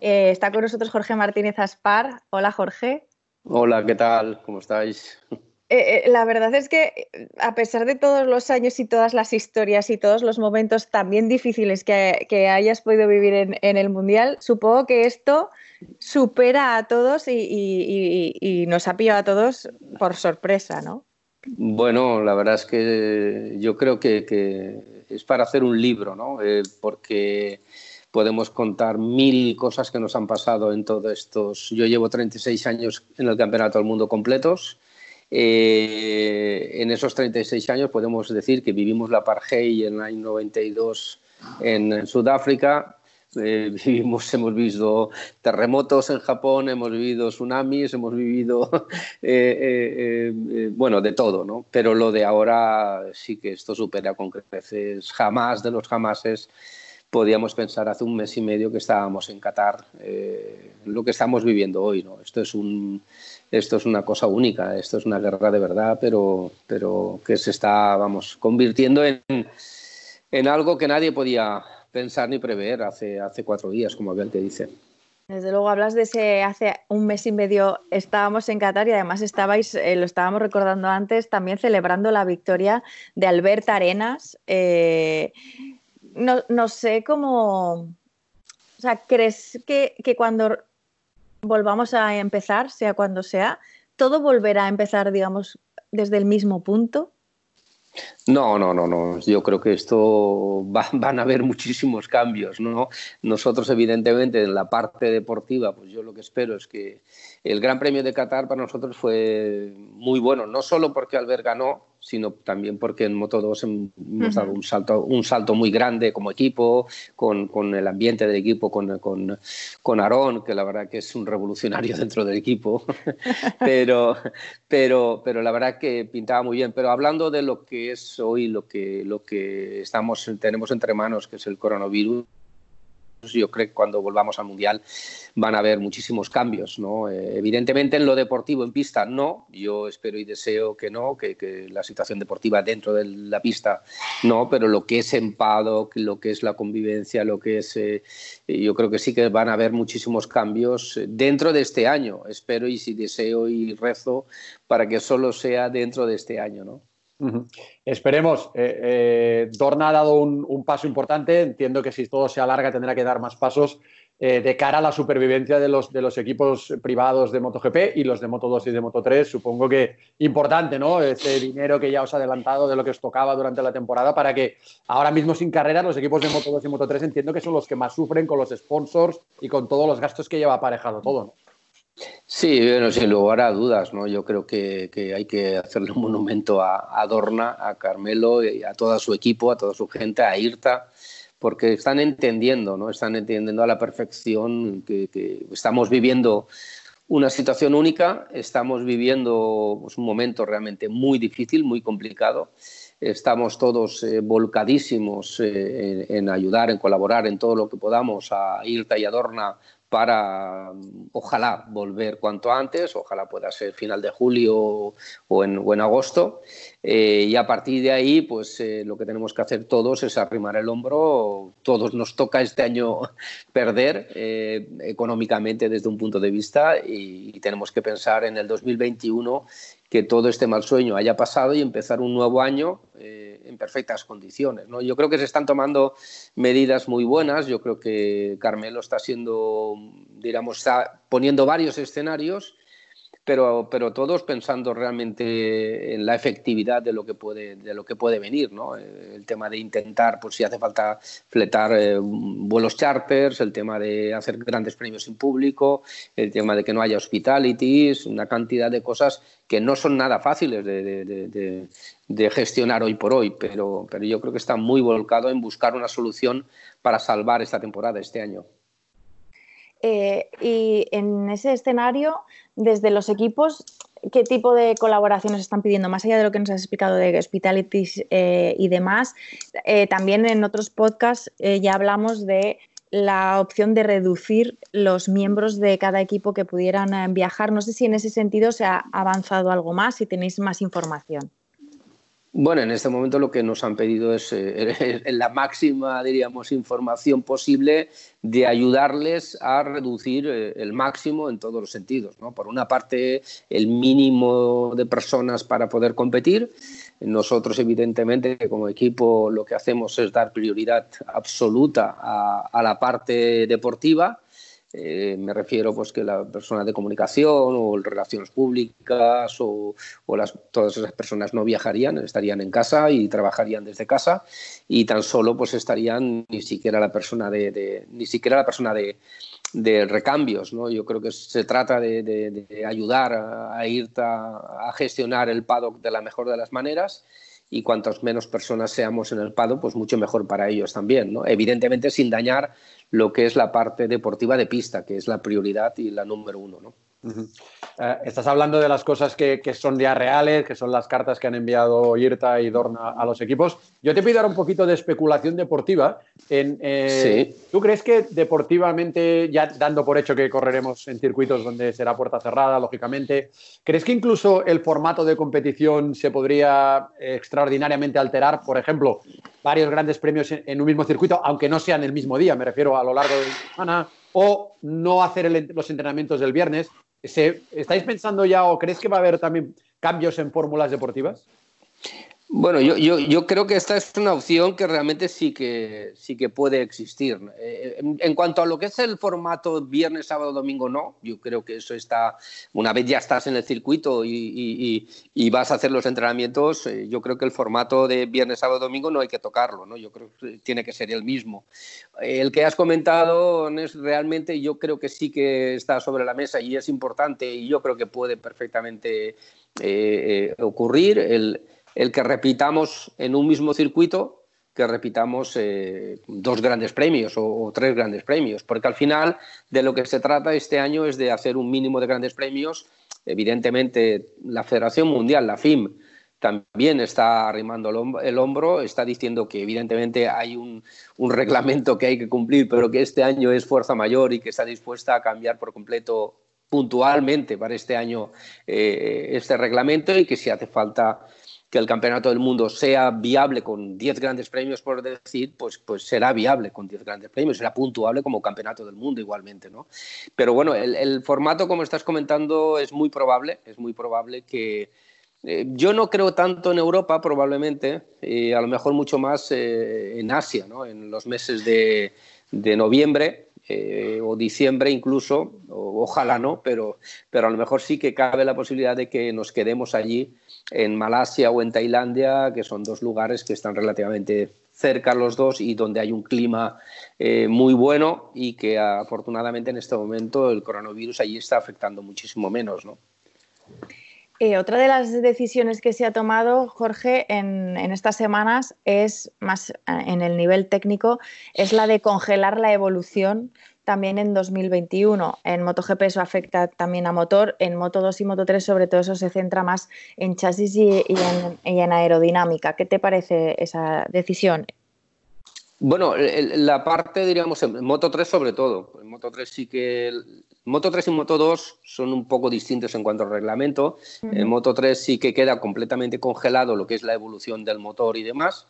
Eh, está con nosotros Jorge Martínez Aspar. Hola Jorge. Hola, ¿qué tal? ¿Cómo estáis? Eh, eh, la verdad es que a pesar de todos los años y todas las historias y todos los momentos también difíciles que, hayas podido vivir en, el Mundial, supongo que esto supera a todos y, nos ha pillado a todos por sorpresa, ¿no? Bueno, la verdad es que yo creo que, es para hacer un libro, ¿no? Eh, porque podemos contar mil cosas que nos han pasado en todos estos... Yo llevo 36 años en el Campeonato del Mundo completos eh, en esos 36 años podemos decir que vivimos la apartheid en el año 92 en, Sudáfrica, eh, hemos visto terremotos en Japón, hemos vivido tsunamis, hemos vivido, eh, bueno, de todo, ¿no? Pero lo de ahora sí que esto supera con creces. Jamás de los jamases podíamos pensar hace un mes y medio que estábamos en Qatar, lo que estamos viviendo hoy, ¿no? Esto es un esto es una cosa única, esto es una guerra de verdad, pero, pero que se está, vamos, convirtiendo en, en algo que nadie podía pensar ni prever hace, hace cuatro días, como aquel que dice. Desde luego hablas de ese hace un mes y medio estábamos en Qatar y además estabais, eh, lo estábamos recordando antes, también celebrando la victoria de Albert Arenas. Eh, no, no, sé cómo, o sea, ¿crees que, que cuando volvamos a empezar, sea cuando sea, todo volverá a empezar, digamos, desde el mismo punto. No, no, no, no. Yo creo que esto van a haber muchísimos cambios, ¿no? Nosotros, evidentemente, en la parte deportiva, pues yo lo que espero es que el Gran Premio de Qatar para nosotros fue muy bueno, no solo porque Albert ganó, sino también porque en Moto 2 hemos dado un salto, un salto muy grande como equipo, con, con el ambiente del equipo, con, con, con Aarón, que la verdad que es un revolucionario dentro del equipo, pero, pero, pero la verdad que pintaba muy bien. Pero hablando de lo que es hoy, lo que, lo que estamos, tenemos entre manos, que es el coronavirus, yo creo que cuando volvamos al Mundial van a haber muchísimos cambios. ¿no? Eh, evidentemente en lo deportivo en pista no, yo espero y deseo que no, que, la situación deportiva dentro de la pista no, pero lo que es empado, lo que es la convivencia, lo que es... Eh, yo creo que sí que van a haber muchísimos cambios dentro de este año. Espero y si deseo y rezo para que solo sea dentro de este año. ¿no? Esperemos. Eh, eh, Dorna ha dado un, paso importante. Entiendo que si todo se alarga tendrá que dar más pasos eh, de cara a la supervivencia de los, de los equipos privados de MotoGP y los de Moto 2 y de Moto 3. Supongo que importante, ¿no? Ese dinero que ya os ha adelantado de lo que os tocaba durante la temporada para que ahora mismo sin carrera los equipos de Moto 2 y Moto 3 entiendo que son los que más sufren con los sponsors y con todos los gastos que lleva aparejado todo. Sí, bueno, sin lugar a dudas, ¿no? Yo creo que, hay que hacerle un monumento a, a, Dorna, a Carmelo y a todo su equipo, a toda su gente, a Irta, porque están entendiendo, ¿no? Están entendiendo a la perfección que, estamos viviendo una situación única, estamos viviendo pues, un momento realmente muy difícil, muy complicado. Estamos todos eh, volcadísimos eh, en, en, ayudar, en colaborar en todo lo que podamos a Irta y a Dorna para ojalá volver cuanto antes, ojalá pueda ser final de julio o en, o agosto. Eh, y a partir de ahí, pues eh, lo que tenemos que hacer todos es arrimar el hombro. Todos nos toca este año perder eh, económicamente desde un punto de vista y, tenemos que pensar en el 2021 que todo este mal sueño haya pasado y empezar un nuevo año en perfectas condiciones. ¿no? Yo creo que se están tomando medidas muy buenas. Yo creo que Carmelo está siendo, digamos, está poniendo varios escenarios pero, pero todos pensando realmente en la efectividad de lo que puede, de lo que puede venir, ¿no? Eh, el tema de intentar, pues si hace falta fletar eh, vuelos charters, el tema de hacer grandes premios sin público, el tema de que no haya hospitalities, una cantidad de cosas que no son nada fáciles de, gestionar hoy por hoy, pero, pero yo creo que está muy volcado en buscar una solución para salvar esta temporada este año. Eh, y en ese escenario, desde los equipos, ¿qué tipo de colaboraciones están pidiendo? Más allá de lo que nos has explicado de hospitalities eh, y demás, eh, también en otros podcasts ya hablamos de la opción de reducir los miembros de cada equipo que pudieran viajar. No sé si en ese sentido se ha avanzado algo más, si tenéis más información. Bueno, en este momento lo que nos han pedido es eh, la máxima, diríamos, información posible de ayudarles a reducir eh, el máximo en todos los sentidos. ¿no? Por una parte, el mínimo de personas para poder competir. Nosotros, evidentemente, como equipo, lo que hacemos es dar prioridad absoluta a la parte deportiva eh, me refiero pues que la persona de comunicación o relaciones públicas o, las, todas esas personas no viajarían, estarían en casa y trabajarían desde casa y tan solo pues estarían ni siquiera la persona de, ni siquiera la persona de, recambios, ¿no? Yo creo que se trata de, ayudar a, a ir a, gestionar el paddock de la mejor de las maneras y cuantas menos personas seamos en el paddock, pues mucho mejor para ellos también, ¿no? Evidentemente sin dañar lo que es la parte deportiva de pista, que es la prioridad y la número uno. ¿no? Eh, estás hablando de las cosas que, son ya reales, que son las cartas que han enviado IRTA y Dorna a los equipos. Yo te pido ahora un poquito de especulación deportiva. En, eh, ¿Tú crees que deportivamente, ya dando por hecho que correremos en circuitos donde será puerta cerrada, lógicamente, ¿crees que incluso el formato de competición se podría extraordinariamente alterar? Por ejemplo, varios grandes premios en, un mismo circuito, aunque no sean el mismo día, me refiero a lo largo de la semana, o no hacer los entrenamientos del viernes. ¿Estáis pensando ya o crees que va a haber también cambios en fórmulas deportivas? Bueno, yo, yo, yo, creo que esta es una opción que realmente sí que, sí que puede existir. Eh, en, cuanto a lo que es el formato viernes, sábado, domingo, no. Yo creo que eso está, una vez ya estás en el circuito y, y, vas a hacer los entrenamientos, eh, yo creo que el formato de viernes, sábado, domingo no hay que tocarlo, ¿no? Yo creo que tiene que ser el mismo. El que has comentado es realmente, yo creo que sí que está sobre la mesa y es importante y yo creo que puede perfectamente eh, ocurrir. El, el que repitamos en un mismo circuito que repitamos eh, dos grandes premios o, tres grandes premios, porque al final de lo que se trata este año es de hacer un mínimo de grandes premios. Evidentemente, la Federación Mundial, la FIM, también está arrimando el hombro, está diciendo que evidentemente hay un, reglamento que hay que cumplir, pero que este año es fuerza mayor y que está dispuesta a cambiar por completo puntualmente para este año eh, este reglamento y que si hace falta que el campeonato del mundo sea viable con 10 grandes premios, por decir, pues, pues será viable con 10 grandes premios, será puntuable como campeonato del mundo igualmente, ¿no? Pero bueno, el, formato, como estás comentando, es muy probable, es muy probable que... Eh, yo no creo tanto en Europa, probablemente, y a lo mejor mucho más eh, en Asia, ¿no? En los meses de, de noviembre, eh, o diciembre incluso, ojalá no, pero, pero a lo mejor sí que cabe la posibilidad de que nos quedemos allí en Malasia o en Tailandia, que son dos lugares que están relativamente cerca los dos y donde hay un clima eh, muy bueno y que afortunadamente en este momento el coronavirus allí está afectando muchísimo menos, ¿no? Eh, otra de las decisiones que se ha tomado, Jorge, en, en, estas semanas es más eh, en el nivel técnico, es la de congelar la evolución también en 2021. En MotoGP eso afecta también a motor, en Moto 2 y Moto 3 sobre todo eso se centra más en chasis y, en, aerodinámica. ¿Qué te parece esa decisión? Bueno, la parte, diríamos, en Moto 3 sobre todo. En Moto 3 sí que... Moto 3 y Moto 2 son un poco distintos en cuanto al reglamento. En Moto 3 sí que queda completamente congelado lo que es la evolución del motor y demás.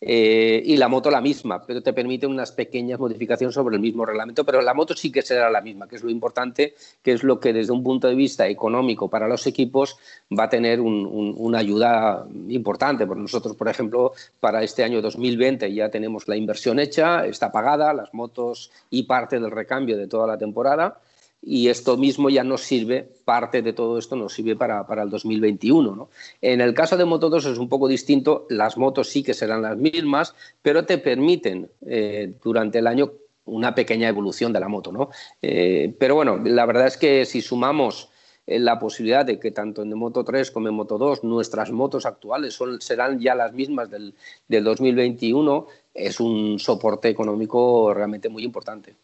Eh, y la moto la misma, pero te permite unas pequeñas modificaciones sobre el mismo reglamento, pero la moto sí que será la misma, que es lo importante, que es lo que desde un punto de vista económico para los equipos va a tener una ayuda importante. Por nosotros, por ejemplo, para este año 2020 ya tenemos la inversión hecha, está pagada, las motos y parte del recambio de toda la temporada y esto mismo ya nos sirve, parte de todo esto nos sirve para, el 2021. En el caso de Moto 2 es un poco distinto, las motos sí que serán las mismas, pero te permiten eh, durante el año una pequeña evolución de la moto. ¿no? Eh, pero bueno, la verdad es que si sumamos eh, la posibilidad de que tanto en Moto 3 como en Moto 2 nuestras motos actuales son, serán ya las mismas del, del 2021, es un soporte económico realmente muy importante.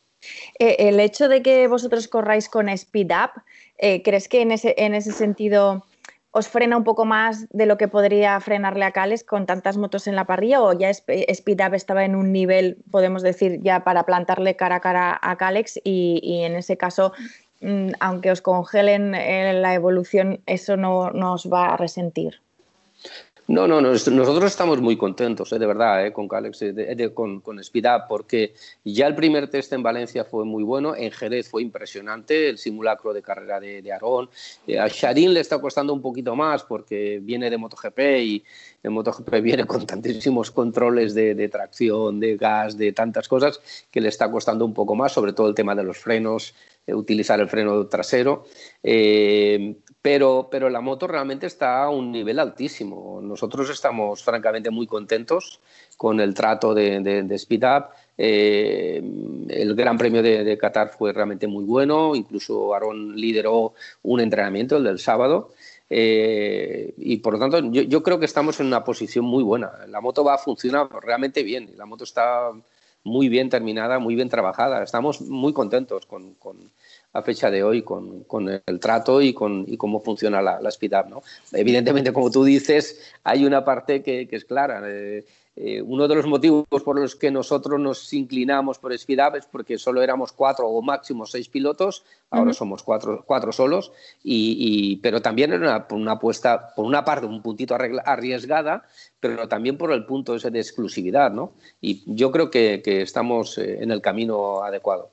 Eh, el hecho de que vosotros corráis con Speed Up, eh, ¿crees que en ese, en ese sentido os frena un poco más de lo que podría frenarle a Cales con tantas motos en la parrilla o ya Speed Up estaba en un nivel, podemos decir, ya para plantarle cara a cara a Calex y, en ese caso, mm, aunque os congelen la evolución, eso no, no os va a resentir? No, no, nosotros estamos muy contentos, eh, de verdad, eh, con Calex, eh, con, con porque ya el primer test en Valencia fue muy bueno, en Jerez fue impresionante, el simulacro de carrera de, de Aarón. a Sharin le está costando un poquito más porque viene de MotoGP y el MotoGP viene con tantísimos controles de, de, tracción, de gas, de tantas cosas que le está costando un poco más, sobre todo el tema de los frenos, utilizar el freno trasero. Pero, pero la moto realmente está a un nivel altísimo. Nosotros estamos francamente muy contentos con el trato de, de, Speed Up. Eh, el Gran Premio de, Qatar fue realmente muy bueno, incluso Aaron lideró un entrenamiento, el del sábado. Eh, y por lo tanto, yo, yo, creo que estamos en una posición muy buena. La moto va a funcionar realmente bien. La moto está muy bien terminada, muy bien trabajada. Estamos muy contentos con, con a fecha de hoy con, con el trato y, con, y cómo funciona la, la Speed Up. Evidentemente, como tú dices, hay una parte que, que es clara. Eh, eh, uno de los motivos por los que nosotros nos inclinamos por Speed Up es porque solo éramos cuatro o máximo seis pilotos, ahora somos cuatro, cuatro solos, y, y, pero también era una, una, apuesta, por una parte, un puntito arriesgada, pero también por el punto ese de exclusividad. ¿no? Y yo creo que, que estamos eh, en el camino adecuado.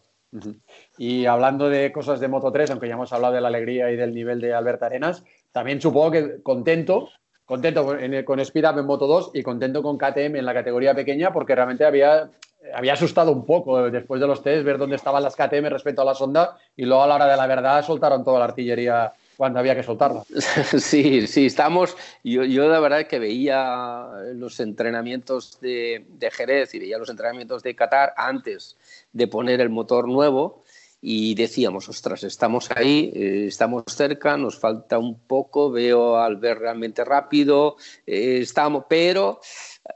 Y hablando de cosas de Moto 3, aunque ya hemos hablado de la alegría y del nivel de Alberto Arenas, también supongo que contento, contento con Speed Up en Moto 2 y contento con KTM en la categoría pequeña porque realmente había, había asustado un poco después de los test ver dónde estaban las KTM respecto a la sonda y luego a la hora de la verdad soltaron toda la artillería cuando había que soltarla. Sí, sí, estamos. Yo, yo la verdad que veía los entrenamientos de, de, Jerez y veía los entrenamientos de Qatar antes de poner el motor nuevo y decíamos, ostras, estamos ahí, eh, estamos cerca, nos falta un poco, veo al ver realmente rápido, eh, estamos, pero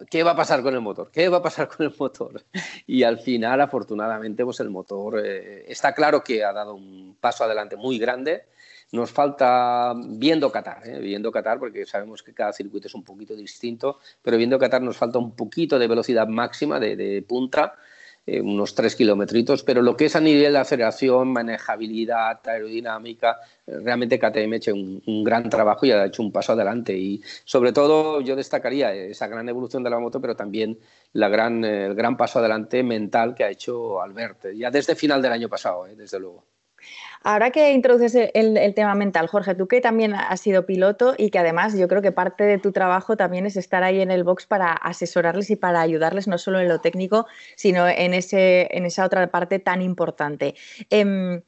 ¿qué va a pasar con el motor? ¿Qué va a pasar con el motor? Y al final, afortunadamente, pues el motor eh, está claro que ha dado un paso adelante muy grande nos falta, viendo Qatar, ¿eh? viendo Qatar, porque sabemos que cada circuito es un poquito distinto, pero viendo Qatar nos falta un poquito de velocidad máxima, de, punta, eh, unos tres kilometritos, pero lo que es a nivel de aceleración, manejabilidad, aerodinámica, eh, realmente KTM ha hecho un, gran trabajo y ha hecho un paso adelante. Y sobre todo yo destacaría esa gran evolución de la moto, pero también la gran, el gran paso adelante mental que ha hecho Albert, ya desde final del año pasado, desde luego. Ahora que introduces el, tema mental, Jorge, tú que también has sido piloto y que además yo creo que parte de tu trabajo también es estar ahí en el box para asesorarles y para ayudarles no solo en lo técnico, sino en, ese, en esa otra parte tan importante. Em,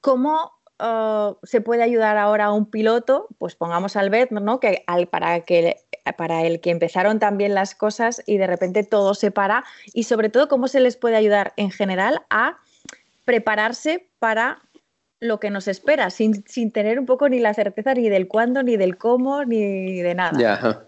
¿Cómo uh, se puede ayudar ahora a un piloto? Pues pongamos al Bet, ¿no? Que para que para el que empezaron también las cosas y de repente todo se para y sobre todo cómo se les puede ayudar en general a prepararse para lo que nos espera, sin, sin, tener un poco ni la certeza ni del cuándo, ni del cómo, ni de nada. Ya.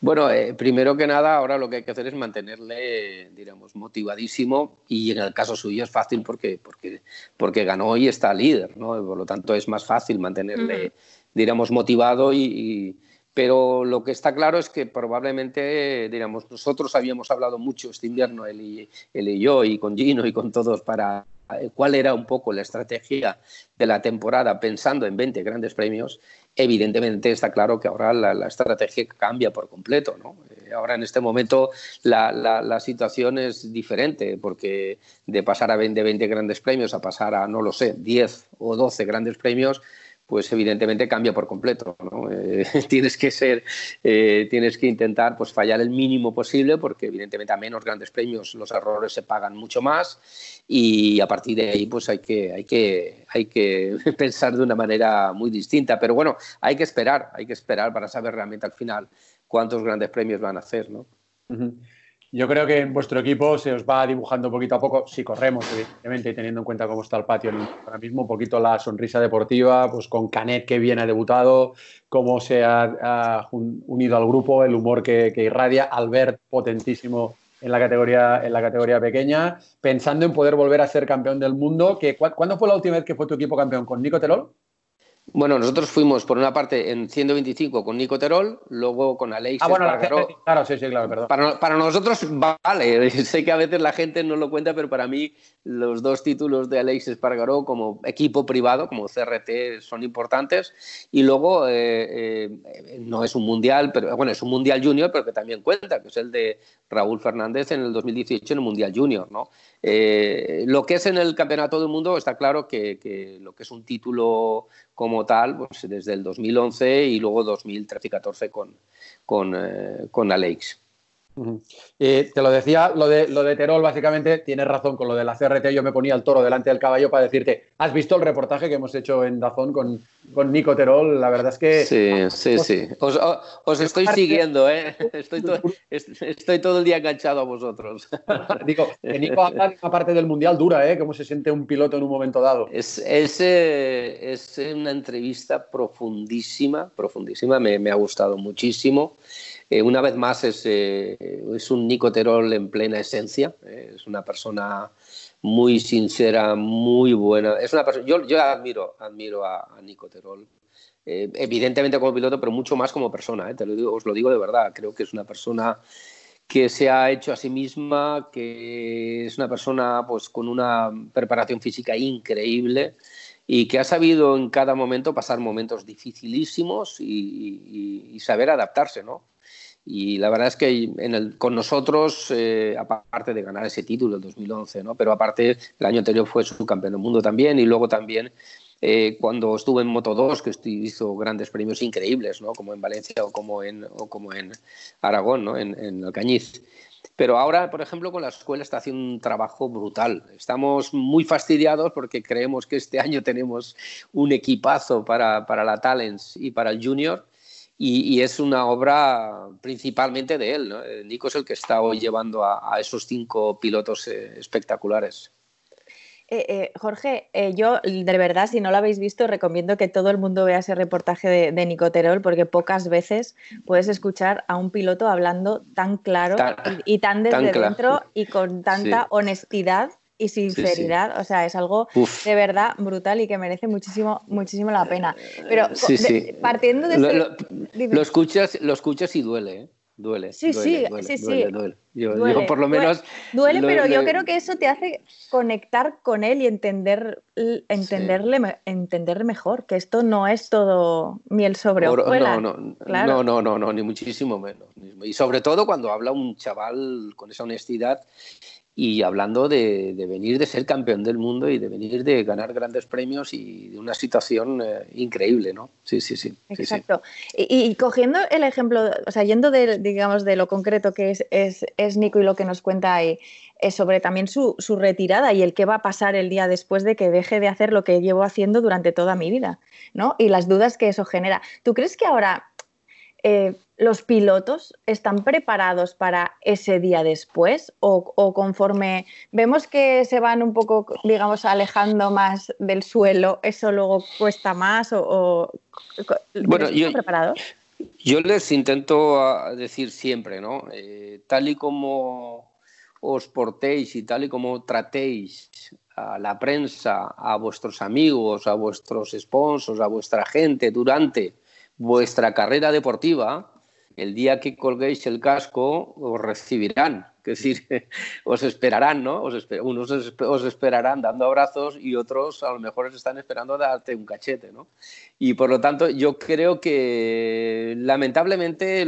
Bueno, eh, primero que nada, ahora lo que hay que hacer es mantenerle, digamos, motivadísimo y en el caso suyo es fácil porque, porque, porque ganó y está líder, ¿no? Por lo tanto es más fácil mantenerle, digamos, motivado y, pero lo que está claro es que probablemente, digamos, nosotros habíamos hablado mucho este invierno, él y, él y yo, y con Gino y con todos, para cuál era un poco la estrategia de la temporada pensando en 20 grandes premios, evidentemente está claro que ahora la, estrategia cambia por completo. Eh, ahora en este momento la, la, situación es diferente porque de pasar a 20, 20 grandes premios a pasar a, no lo sé, 10 o 12 grandes premios, pues evidentemente cambia por completo. Eh, tienes que ser, eh, tienes que intentar pues, fallar el mínimo posible porque evidentemente a menos grandes premios los errores se pagan mucho más y a partir de ahí pues hay que, hay que, hay que pensar de una manera muy distinta. Pero bueno, hay que esperar, hay que esperar para saber realmente al final cuántos grandes premios van a hacer. ¿no? Yo creo que en vuestro equipo se os va dibujando poquito a poco, si corremos, evidentemente, y teniendo en cuenta cómo está el patio ahora mismo, un poquito la sonrisa deportiva, pues con Canet que viene debutado, cómo se ha, unido al grupo, el humor que, irradia, Albert potentísimo en la categoría en la categoría pequeña, pensando en poder volver a ser campeón del mundo. Que, ¿Cuándo fue la última vez que fue tu equipo campeón? ¿Con Nico Terol? Bueno, nosotros fuimos por una parte en 125 con Nico Terol, luego con Alex Ah, bueno, claro, sí, sí, claro, perdón. Para, nosotros vale, sé que a veces la gente no lo cuenta, pero para mí los dos títulos de Alex Espargaró como equipo privado, como CRT, son importantes. Y luego eh, eh, no es un mundial, pero bueno, es un mundial junior, pero que también cuenta, que es el de Raúl Fernández en el 2018 en el mundial junior, ¿no? Eh, lo que es en el campeonato del mundo está claro que lo que es un título como tal, pues desde el 2011 y luego 2013-14 con, con, eh, con Alex. Te lo decía, lo de, lo de Terol, básicamente, tienes razón con lo de la CRT. Yo me ponía el toro delante del caballo para decirte, ¿has visto el reportaje que hemos hecho en Dazón con, con Nico Terol? La verdad es que. Sí, sí, sí. Os, estoy siguiendo, ¿eh? Estoy, estoy, todo el día enganchado a vosotros. Digo, que Nico habla de una parte del mundial dura, ¿eh? Cómo se siente un piloto en un momento dado. Es, es, es una entrevista profundísima, profundísima. Me, me ha gustado muchísimo. Eh, una vez más es, eh, es, un Nico Terol en plena esencia, eh, es una persona muy sincera, muy buena. Es una persona, yo, yo admiro, admiro a, a Nico Terol, evidentemente como piloto, pero mucho más como persona, te lo digo, os lo digo de verdad, creo que es una persona que se ha hecho a sí misma, que es una persona pues, con una preparación física increíble y que ha sabido en cada momento pasar momentos dificilísimos y, y saber adaptarse, ¿no? Y la verdad es que en el, con nosotros, eh, aparte de ganar ese título en 2011, ¿no? pero aparte el año anterior fue subcampeón del mundo también y luego también eh, cuando estuvo en Moto 2, que hizo grandes premios increíbles, ¿no? como en Valencia o como en, o como en Aragón, ¿no? en, en Alcañiz. Pero ahora, por ejemplo, con la escuela está haciendo un trabajo brutal. Estamos muy fastidiados porque creemos que este año tenemos un equipazo para, para la Talents y para el Junior y, es una obra principalmente de él. ¿no? Eh, Nico es el que está hoy llevando a, esos cinco pilotos eh, espectaculares. Eh, Jorge, yo de verdad, si no lo habéis visto, recomiendo que todo el mundo vea ese reportaje de, Nico Terol, porque pocas veces puedes escuchar a un piloto hablando tan claro y, tan desde dentro y con tanta honestidad y sinceridad, o sea, es algo de verdad brutal y que merece muchísimo, muchísimo la pena. Pero partiendo de... Lo, este lo, escuchas, lo escuchas y duele, ¿eh? Duele. Sí, sí, sí, sí. Duele, Yo, por lo menos. Duele, pero yo creo que eso te hace conectar con él y entender, entenderle, entender mejor, que esto no es todo miel sobre hojuelas. No, no, no, no, no, no, ni muchísimo menos. Y sobre todo cuando habla un chaval con esa honestidad y hablando de, venir de ser campeón del mundo y de venir de ganar grandes premios y de una situación eh, increíble, ¿no? Sí, sí, sí. Exacto. Y, cogiendo el ejemplo, o sea, yendo de, digamos, de lo concreto que es, es, Nico y lo que nos cuenta ahí, es sobre también su, su, retirada y el qué va a pasar el día después de que deje de hacer lo que llevo haciendo durante toda mi vida, ¿no? Y las dudas que eso genera. ¿Tú crees que ahora eh, los pilotos están preparados para ese día después o, conforme vemos que se van un poco, digamos, alejando más del suelo, eso luego cuesta más o... bueno, yo, preparados? Yo les intento ah, decir siempre, ¿no? Eh, tal y como os portéis y tal y como tratéis a la prensa, a vuestros amigos, a vuestros sponsors, a vuestra gente durante vuestra carrera deportiva, el día que colguéis el casco, os recibirán. Es decir, os esperarán, ¿no? Os unos os esperarán dando abrazos y otros a lo mejor os están esperando darte un cachete, ¿no? Y por lo tanto, yo creo que lamentablemente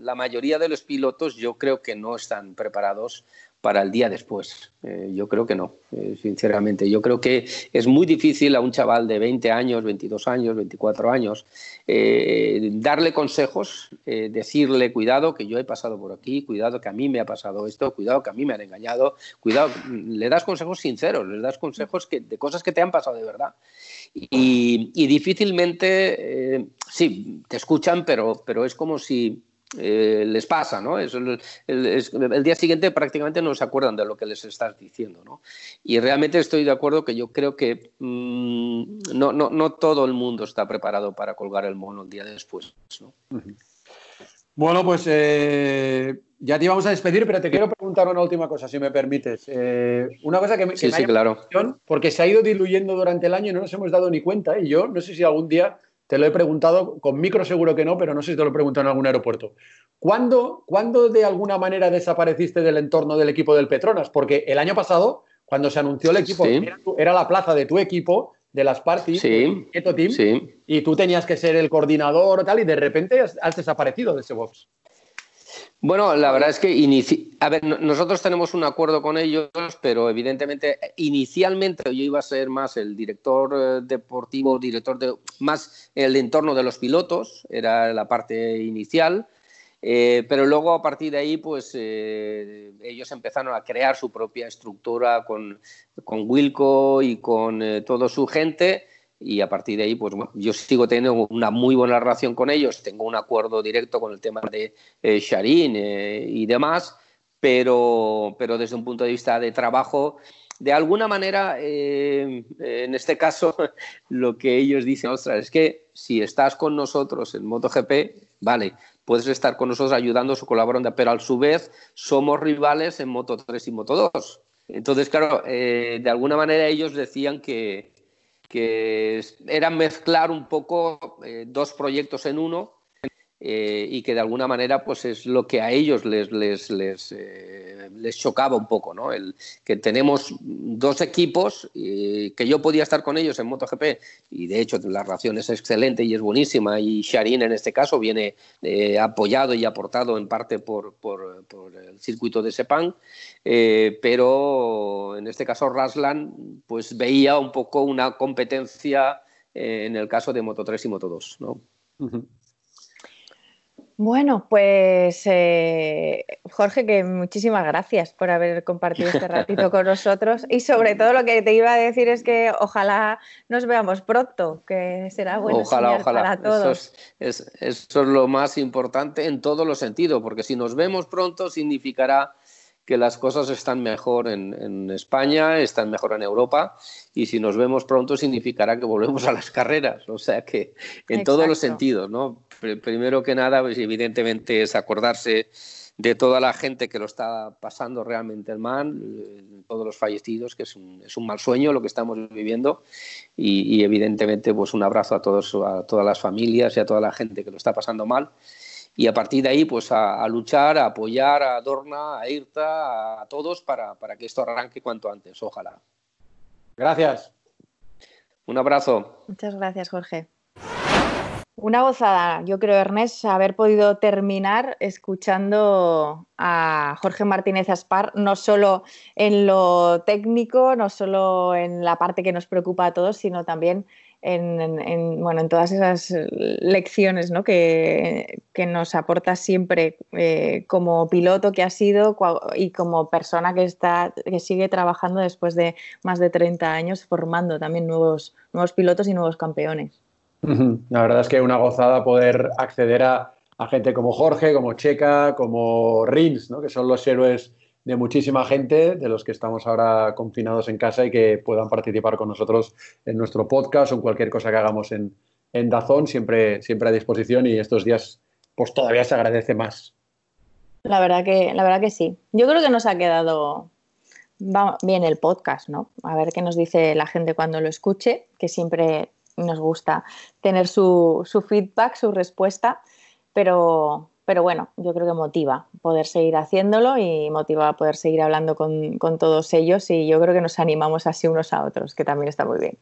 la mayoría de los pilotos yo creo que no están preparados para el día después. Eh, yo creo que no, eh, sinceramente. Yo creo que es muy difícil a un chaval de 20 años, 22 años, 24 años eh, darle consejos, decirle, cuidado que yo he pasado por aquí, cuidado que a mí me ha pasado esto, cuidado que a mí me han engañado, cuidado, le das consejos sinceros, le das consejos que, de cosas que te han pasado de verdad. Y, y difícilmente, sí, te escuchan, pero, pero es como si eh, les pasa, ¿no? el, día siguiente prácticamente no se acuerdan de lo que les estás diciendo, ¿no? Y realmente estoy de acuerdo que yo creo que mm, no, no, no, todo el mundo está preparado para colgar el mono el día después, ¿no? Bueno, pues eh, ya te íbamos a despedir, pero te quiero preguntar una última cosa, si me permites. Eh, una cosa que me, sí, sí, claro. porque se ha ido diluyendo durante el año y no nos hemos dado ni cuenta, y yo no sé si algún día te lo he preguntado, con micro seguro que no, pero no sé si te lo he preguntado en algún aeropuerto. ¿Cuándo, de alguna manera desapareciste del entorno del equipo del Petronas? Porque el año pasado, cuando se anunció el equipo, era, la plaza de tu equipo, de las parties, sí, Team, y tú tenías que ser el coordinador o tal, y de repente has desaparecido de ese box. Bueno, la verdad es que ver, nosotros tenemos un acuerdo con ellos, pero evidentemente inicialmente yo iba a ser más el director eh, deportivo, director de más el entorno de los pilotos, era la parte inicial. Eh, pero luego a partir de ahí, pues eh, ellos empezaron a crear su propia estructura con, con Wilco y con toda su gente y a partir de ahí, pues yo sigo teniendo una muy buena relación con ellos, tengo un acuerdo directo con el tema de eh, Sharin eh, y demás, pero, pero desde un punto de vista de trabajo, de alguna manera, eh, en este caso, lo que ellos dicen, ostras, es que si estás con nosotros en MotoGP, vale, puedes estar con nosotros ayudando, su colaborando, pero a su vez somos rivales en Moto 3 y Moto 2. Entonces, claro, de alguna manera ellos decían que, que era mezclar un poco eh, dos proyectos en uno eh, y que de alguna manera pues es lo que a ellos les, les, les, eh, les chocaba un poco, ¿no? El, que tenemos dos equipos, que yo podía estar con ellos en MotoGP y de hecho la relación es excelente y es buenísima y Sharin en este caso viene apoyado y aportado en parte por, por, por el circuito de Sepang, pero en este caso Raslan pues veía un poco una competencia en el caso de Moto 3 y Moto 2, ¿no? Bueno, pues eh, Jorge, que muchísimas gracias por haber compartido este ratito con nosotros y sobre todo lo que te iba a decir es que ojalá nos veamos pronto, que será bueno ojalá, ojalá. para todos. Eso es, eso es lo más importante en todos los sentidos, porque si nos vemos pronto significará que las cosas están mejor en, España, están mejor en Europa y si nos vemos pronto significará que volvemos a las carreras, o sea que en todos los sentidos, ¿no? Primero que nada, pues evidentemente es acordarse de toda la gente que lo está pasando realmente mal, todos los fallecidos, que es un, es un mal sueño lo que estamos viviendo y, y, evidentemente pues un abrazo a todos a todas las familias y a toda la gente que lo está pasando mal y a partir de ahí pues a, luchar, a apoyar a Dorna, a Irta, a, todos para, que esto arranque cuanto antes, ojalá. Gracias. Un abrazo. Muchas gracias, Jorge. Una gozada, yo creo, Ernest, haber podido terminar escuchando a Jorge Martínez Aspar, no solo en lo técnico, no solo en la parte que nos preocupa a todos, sino también en, bueno, en todas esas lecciones ¿no? que, nos aporta siempre eh, como piloto que ha sido y como persona que, está, que sigue trabajando después de más de 30 años formando también nuevos, nuevos pilotos y nuevos campeones. La verdad es que es una gozada poder acceder a, gente como Jorge, como Checa, como Rins, ¿no? que son los héroes de muchísima gente, de los que estamos ahora confinados en casa y que puedan participar con nosotros en nuestro podcast o en cualquier cosa que hagamos en, en Dazón, siempre, siempre a disposición y estos días pues todavía se agradece más. La verdad que, la verdad que sí. Yo creo que nos ha quedado bien el podcast, ¿no? A ver qué nos dice la gente cuando lo escuche, que siempre nos gusta tener su, su feedback, su respuesta, pero, pero bueno, yo creo que motiva poder seguir haciéndolo y motiva poder seguir hablando con, todos ellos y yo creo que nos animamos así unos a otros, que también está muy bien.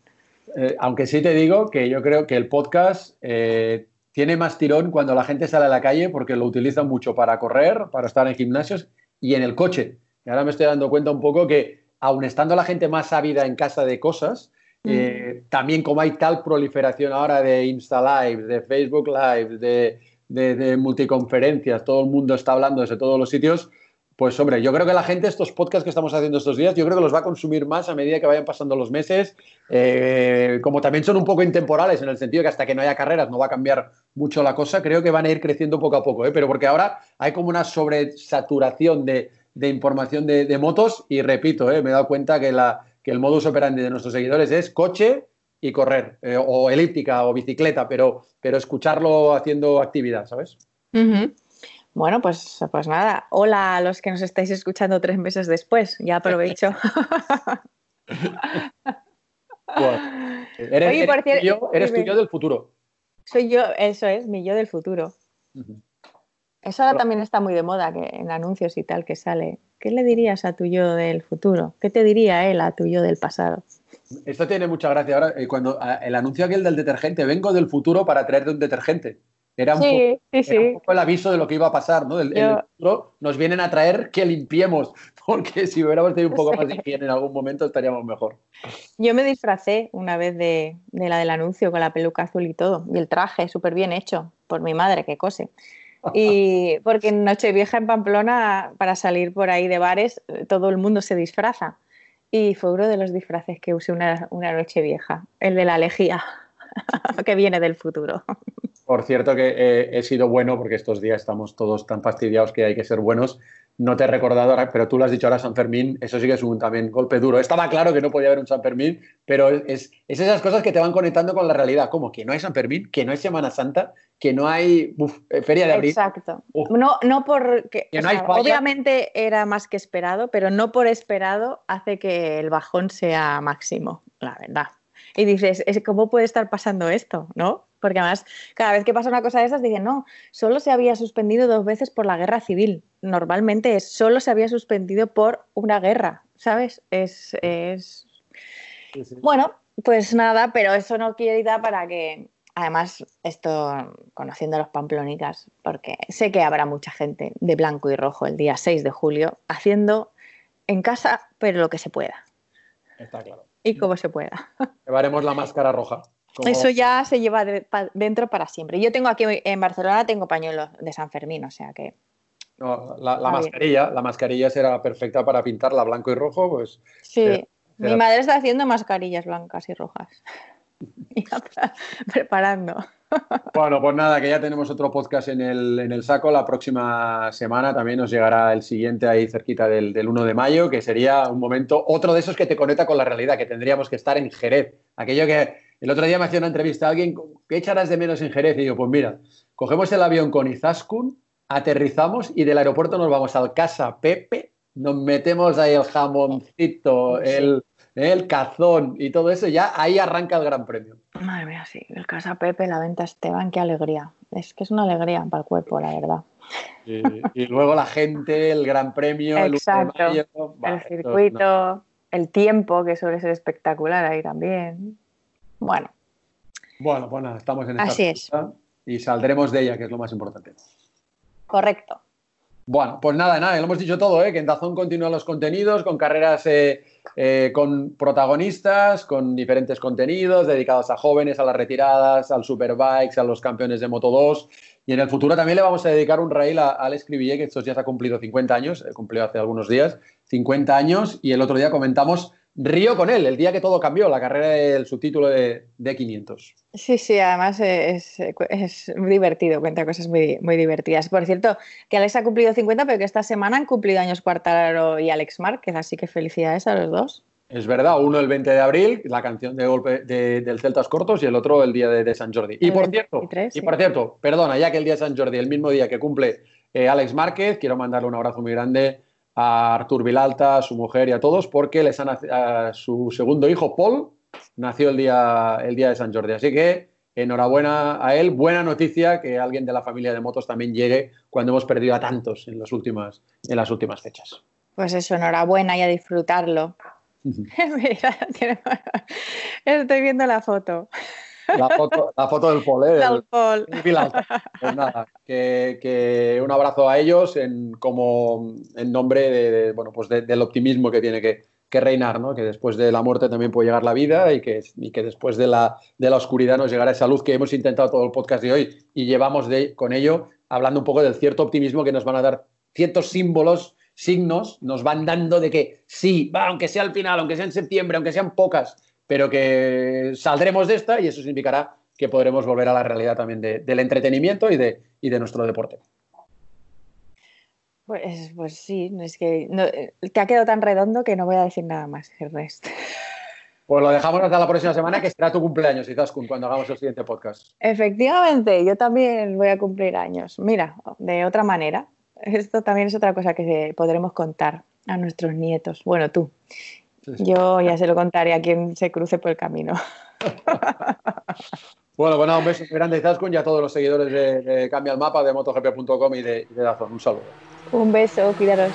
Eh, aunque sí te digo que yo creo que el podcast eh, tiene más tirón cuando la gente sale a la calle porque lo utilizan mucho para correr, para estar en gimnasios y en el coche. Y ahora me estoy dando cuenta un poco que, aun estando la gente más ávida en casa de cosas, Mm. eh, también como hay tal proliferación ahora de Insta Live, de Facebook Live, de, de- multiconferencias, todo el mundo está hablando desde todos los sitios, pues hombre, yo creo que la gente, estos podcasts que estamos haciendo estos días, yo creo que los va a consumir más a medida que vayan pasando los meses, Eh, como también son un poco intemporales, en el sentido que hasta que no haya carreras no va a cambiar mucho la cosa, creo que van a ir creciendo poco a poco, ¿eh? pero porque ahora hay como una sobresaturación de, de información de, de motos y repito, ¿eh? me he dado cuenta que, la, que el modus operandi de nuestros seguidores es coche y correr, eh, o elíptica o bicicleta, pero, pero escucharlo haciendo actividad, ¿sabes? Bueno, pues, pues nada. Hola a los que nos estáis escuchando tres meses después. Ya aprovecho. Bueno, eres, Oye, eres eres dime. tuyo del futuro. Soy yo, eso es, mi yo del futuro. Eso ahora Hola. también está muy de moda, que en anuncios y tal que sale. ¿Qué le dirías a tu yo del futuro? ¿Qué te diría él a tu yo del pasado? Esto tiene mucha gracia ahora. eh, cuando el anuncio aquel del detergente, vengo del futuro para traerte un detergente. Era un, poco, Sí, era un poco el aviso de lo que iba a pasar, ¿no? El, Yo- futuro nos vienen a traer que limpiemos, porque si hubiéramos tenido un poco más de higiene en algún momento estaríamos mejor. Yo me disfracé una vez de, de la del anuncio con la peluca azul y todo. Y el traje súper bien hecho por mi madre que cose. Y porque en Nochevieja en Pamplona, para salir por ahí de bares, todo el mundo se disfraza. Y fue uno de los disfraces que usé una, una Nochevieja, el de la lejía, que viene del futuro. Por cierto que eh, he sido bueno, porque estos días estamos todos tan fastidiados que hay que ser buenos. No te he recordado ahora, pero tú lo has dicho ahora, San Fermín, eso sí que es un también golpe duro. Estaba claro que no podía haber un San Fermín, pero es, es esas cosas que te van conectando con la realidad. como Que no hay San Fermín, que no hay Semana Santa, que no hay uf, eh, Feria de Abril. Exacto. Uf. No, no porque, Que no sea, obviamente era más que esperado, pero no por esperado hace que el bajón sea máximo, la verdad. Y dices, es- ¿cómo puede estar pasando esto? ¿No? Porque además, cada vez que pasa una cosa de esas, dicen, no, solo se había suspendido dos veces por la guerra civil. Normalmente es, solo se había suspendido por una guerra, ¿sabes? Es, es Sí, sí. bueno, pues nada, pero eso no quita para que, además, esto conociendo a los pamplonicas, porque sé que habrá mucha gente de blanco y rojo el día 6 de julio haciendo en casa, pero lo que se pueda Está claro. y como se pueda. Llevaremos la máscara roja. Como- Eso ya se lleva de- pa- dentro para siempre. Yo tengo aquí en Barcelona tengo pañuelos de San Fermín, o sea que no, la, bien. mascarilla, la mascarilla será perfecta para pintarla blanco y rojo, pues sí. Pero- Mi madre está haciendo mascarillas blancas y rojas. Pre- preparando. Bueno, pues nada, que ya tenemos otro podcast en el, en el saco. La próxima semana también nos llegará el siguiente ahí cerquita del, del 1 de mayo, que sería un momento, otro de esos que te conecta con la realidad, que tendríamos que estar en Jerez. Aquello que el otro día me hacía una entrevista a alguien, ¿qué echarás de menos en Jerez? Y digo, pues mira, cogemos el avión con Izaskun, aterrizamos y del aeropuerto nos vamos al Casa Pepe, nos metemos ahí el jamoncito, Sí. el, el cazón y todo eso, ya ahí arranca el Gran Premio. Madre mía, sí. El Casa Pepe, la venta Esteban, qué alegría. Es que es una alegría para el cuerpo, la verdad. Y, y luego la gente, el Gran Premio, el 1 de Exacto. mayo. Va, el circuito, el tiempo, que suele ser espectacular ahí también. Bueno, Bueno, pues nada, estamos en esta Así es. y saldremos de ella, que es lo más importante. correcto. Bueno, pues nada, nada, lo hemos dicho todo, ¿eh? que en Dazón continúan los contenidos, con carreras eh, eh, con protagonistas, con diferentes contenidos dedicados a jóvenes, a las retiradas, al Superbikes, a los campeones de Moto 2. Y en el futuro también le vamos a dedicar un rail a, a Alex Cribillé, que estos días ha cumplido 50 años, eh, cumplió hace algunos días, 50 años, y el otro día comentamos Río con él, el día que todo cambió, la carrera del subtítulo de, de 500. Sí, sí, además es, es muy divertido, cuenta cosas muy, muy divertidas. Por cierto, que Alex ha cumplido 50, pero que esta semana han cumplido años Cuartararo y Alex Márquez, así que felicidades a los dos. Es verdad, uno el 20 de abril, la canción de golpe de- del Celtas Cortos, y el otro el día de, de San Jordi. Y El por cierto, 23, y sí. por cierto, perdona, ya que el día de San Jordi, el mismo día que cumple eh, Alex Márquez, quiero mandarle un abrazo muy grande a Artur Vilalta, a su mujer y a todos, porque les han, a su segundo hijo, Paul, nació el día, el día de San Jordi. Así que enhorabuena a él. Buena noticia que alguien de la familia de motos también llegue cuando hemos perdido a tantos en las últimas, en las últimas fechas. Pues eso, enhorabuena y a disfrutarlo. Mira, tiene- Estoy viendo la foto. La foto, la foto del Paul, ¿eh? Del. Pues nada, que, un abrazo a ellos en, como en nombre de, bueno, pues del optimismo que tiene que, reinar, ¿no? que después de la muerte también puede llegar la vida y que, y que después de la, de la oscuridad nos llegará esa luz que hemos intentado todo el podcast de hoy y llevamos de, con ello hablando un poco del cierto optimismo que nos van a dar ciertos símbolos, signos, nos van dando de que sí, va, aunque sea al final, aunque sea en septiembre, aunque sean pocas, pero que saldremos de esta y eso significará que podremos volver a la realidad también del entretenimiento y de, y de nuestro deporte. Pues, pues sí, es que te ha quedado tan redondo que no voy a decir nada más, Ernest. Pues lo dejamos hasta la próxima semana, que será tu cumpleaños, Izaskun, cuando hagamos el siguiente podcast. Efectivamente, yo también voy a cumplir años. Mira, de otra manera, esto también es otra cosa que podremos contar a nuestros nietos. Bueno, tú. Yo ya se lo contaré a quien se cruce por el camino. bueno, bueno, un beso grande, Izaskun, y a todos los seguidores de, Cambia el Mapa, de MotoGP.com y de, y de Dazón. Un saludo. Un beso, cuidaros.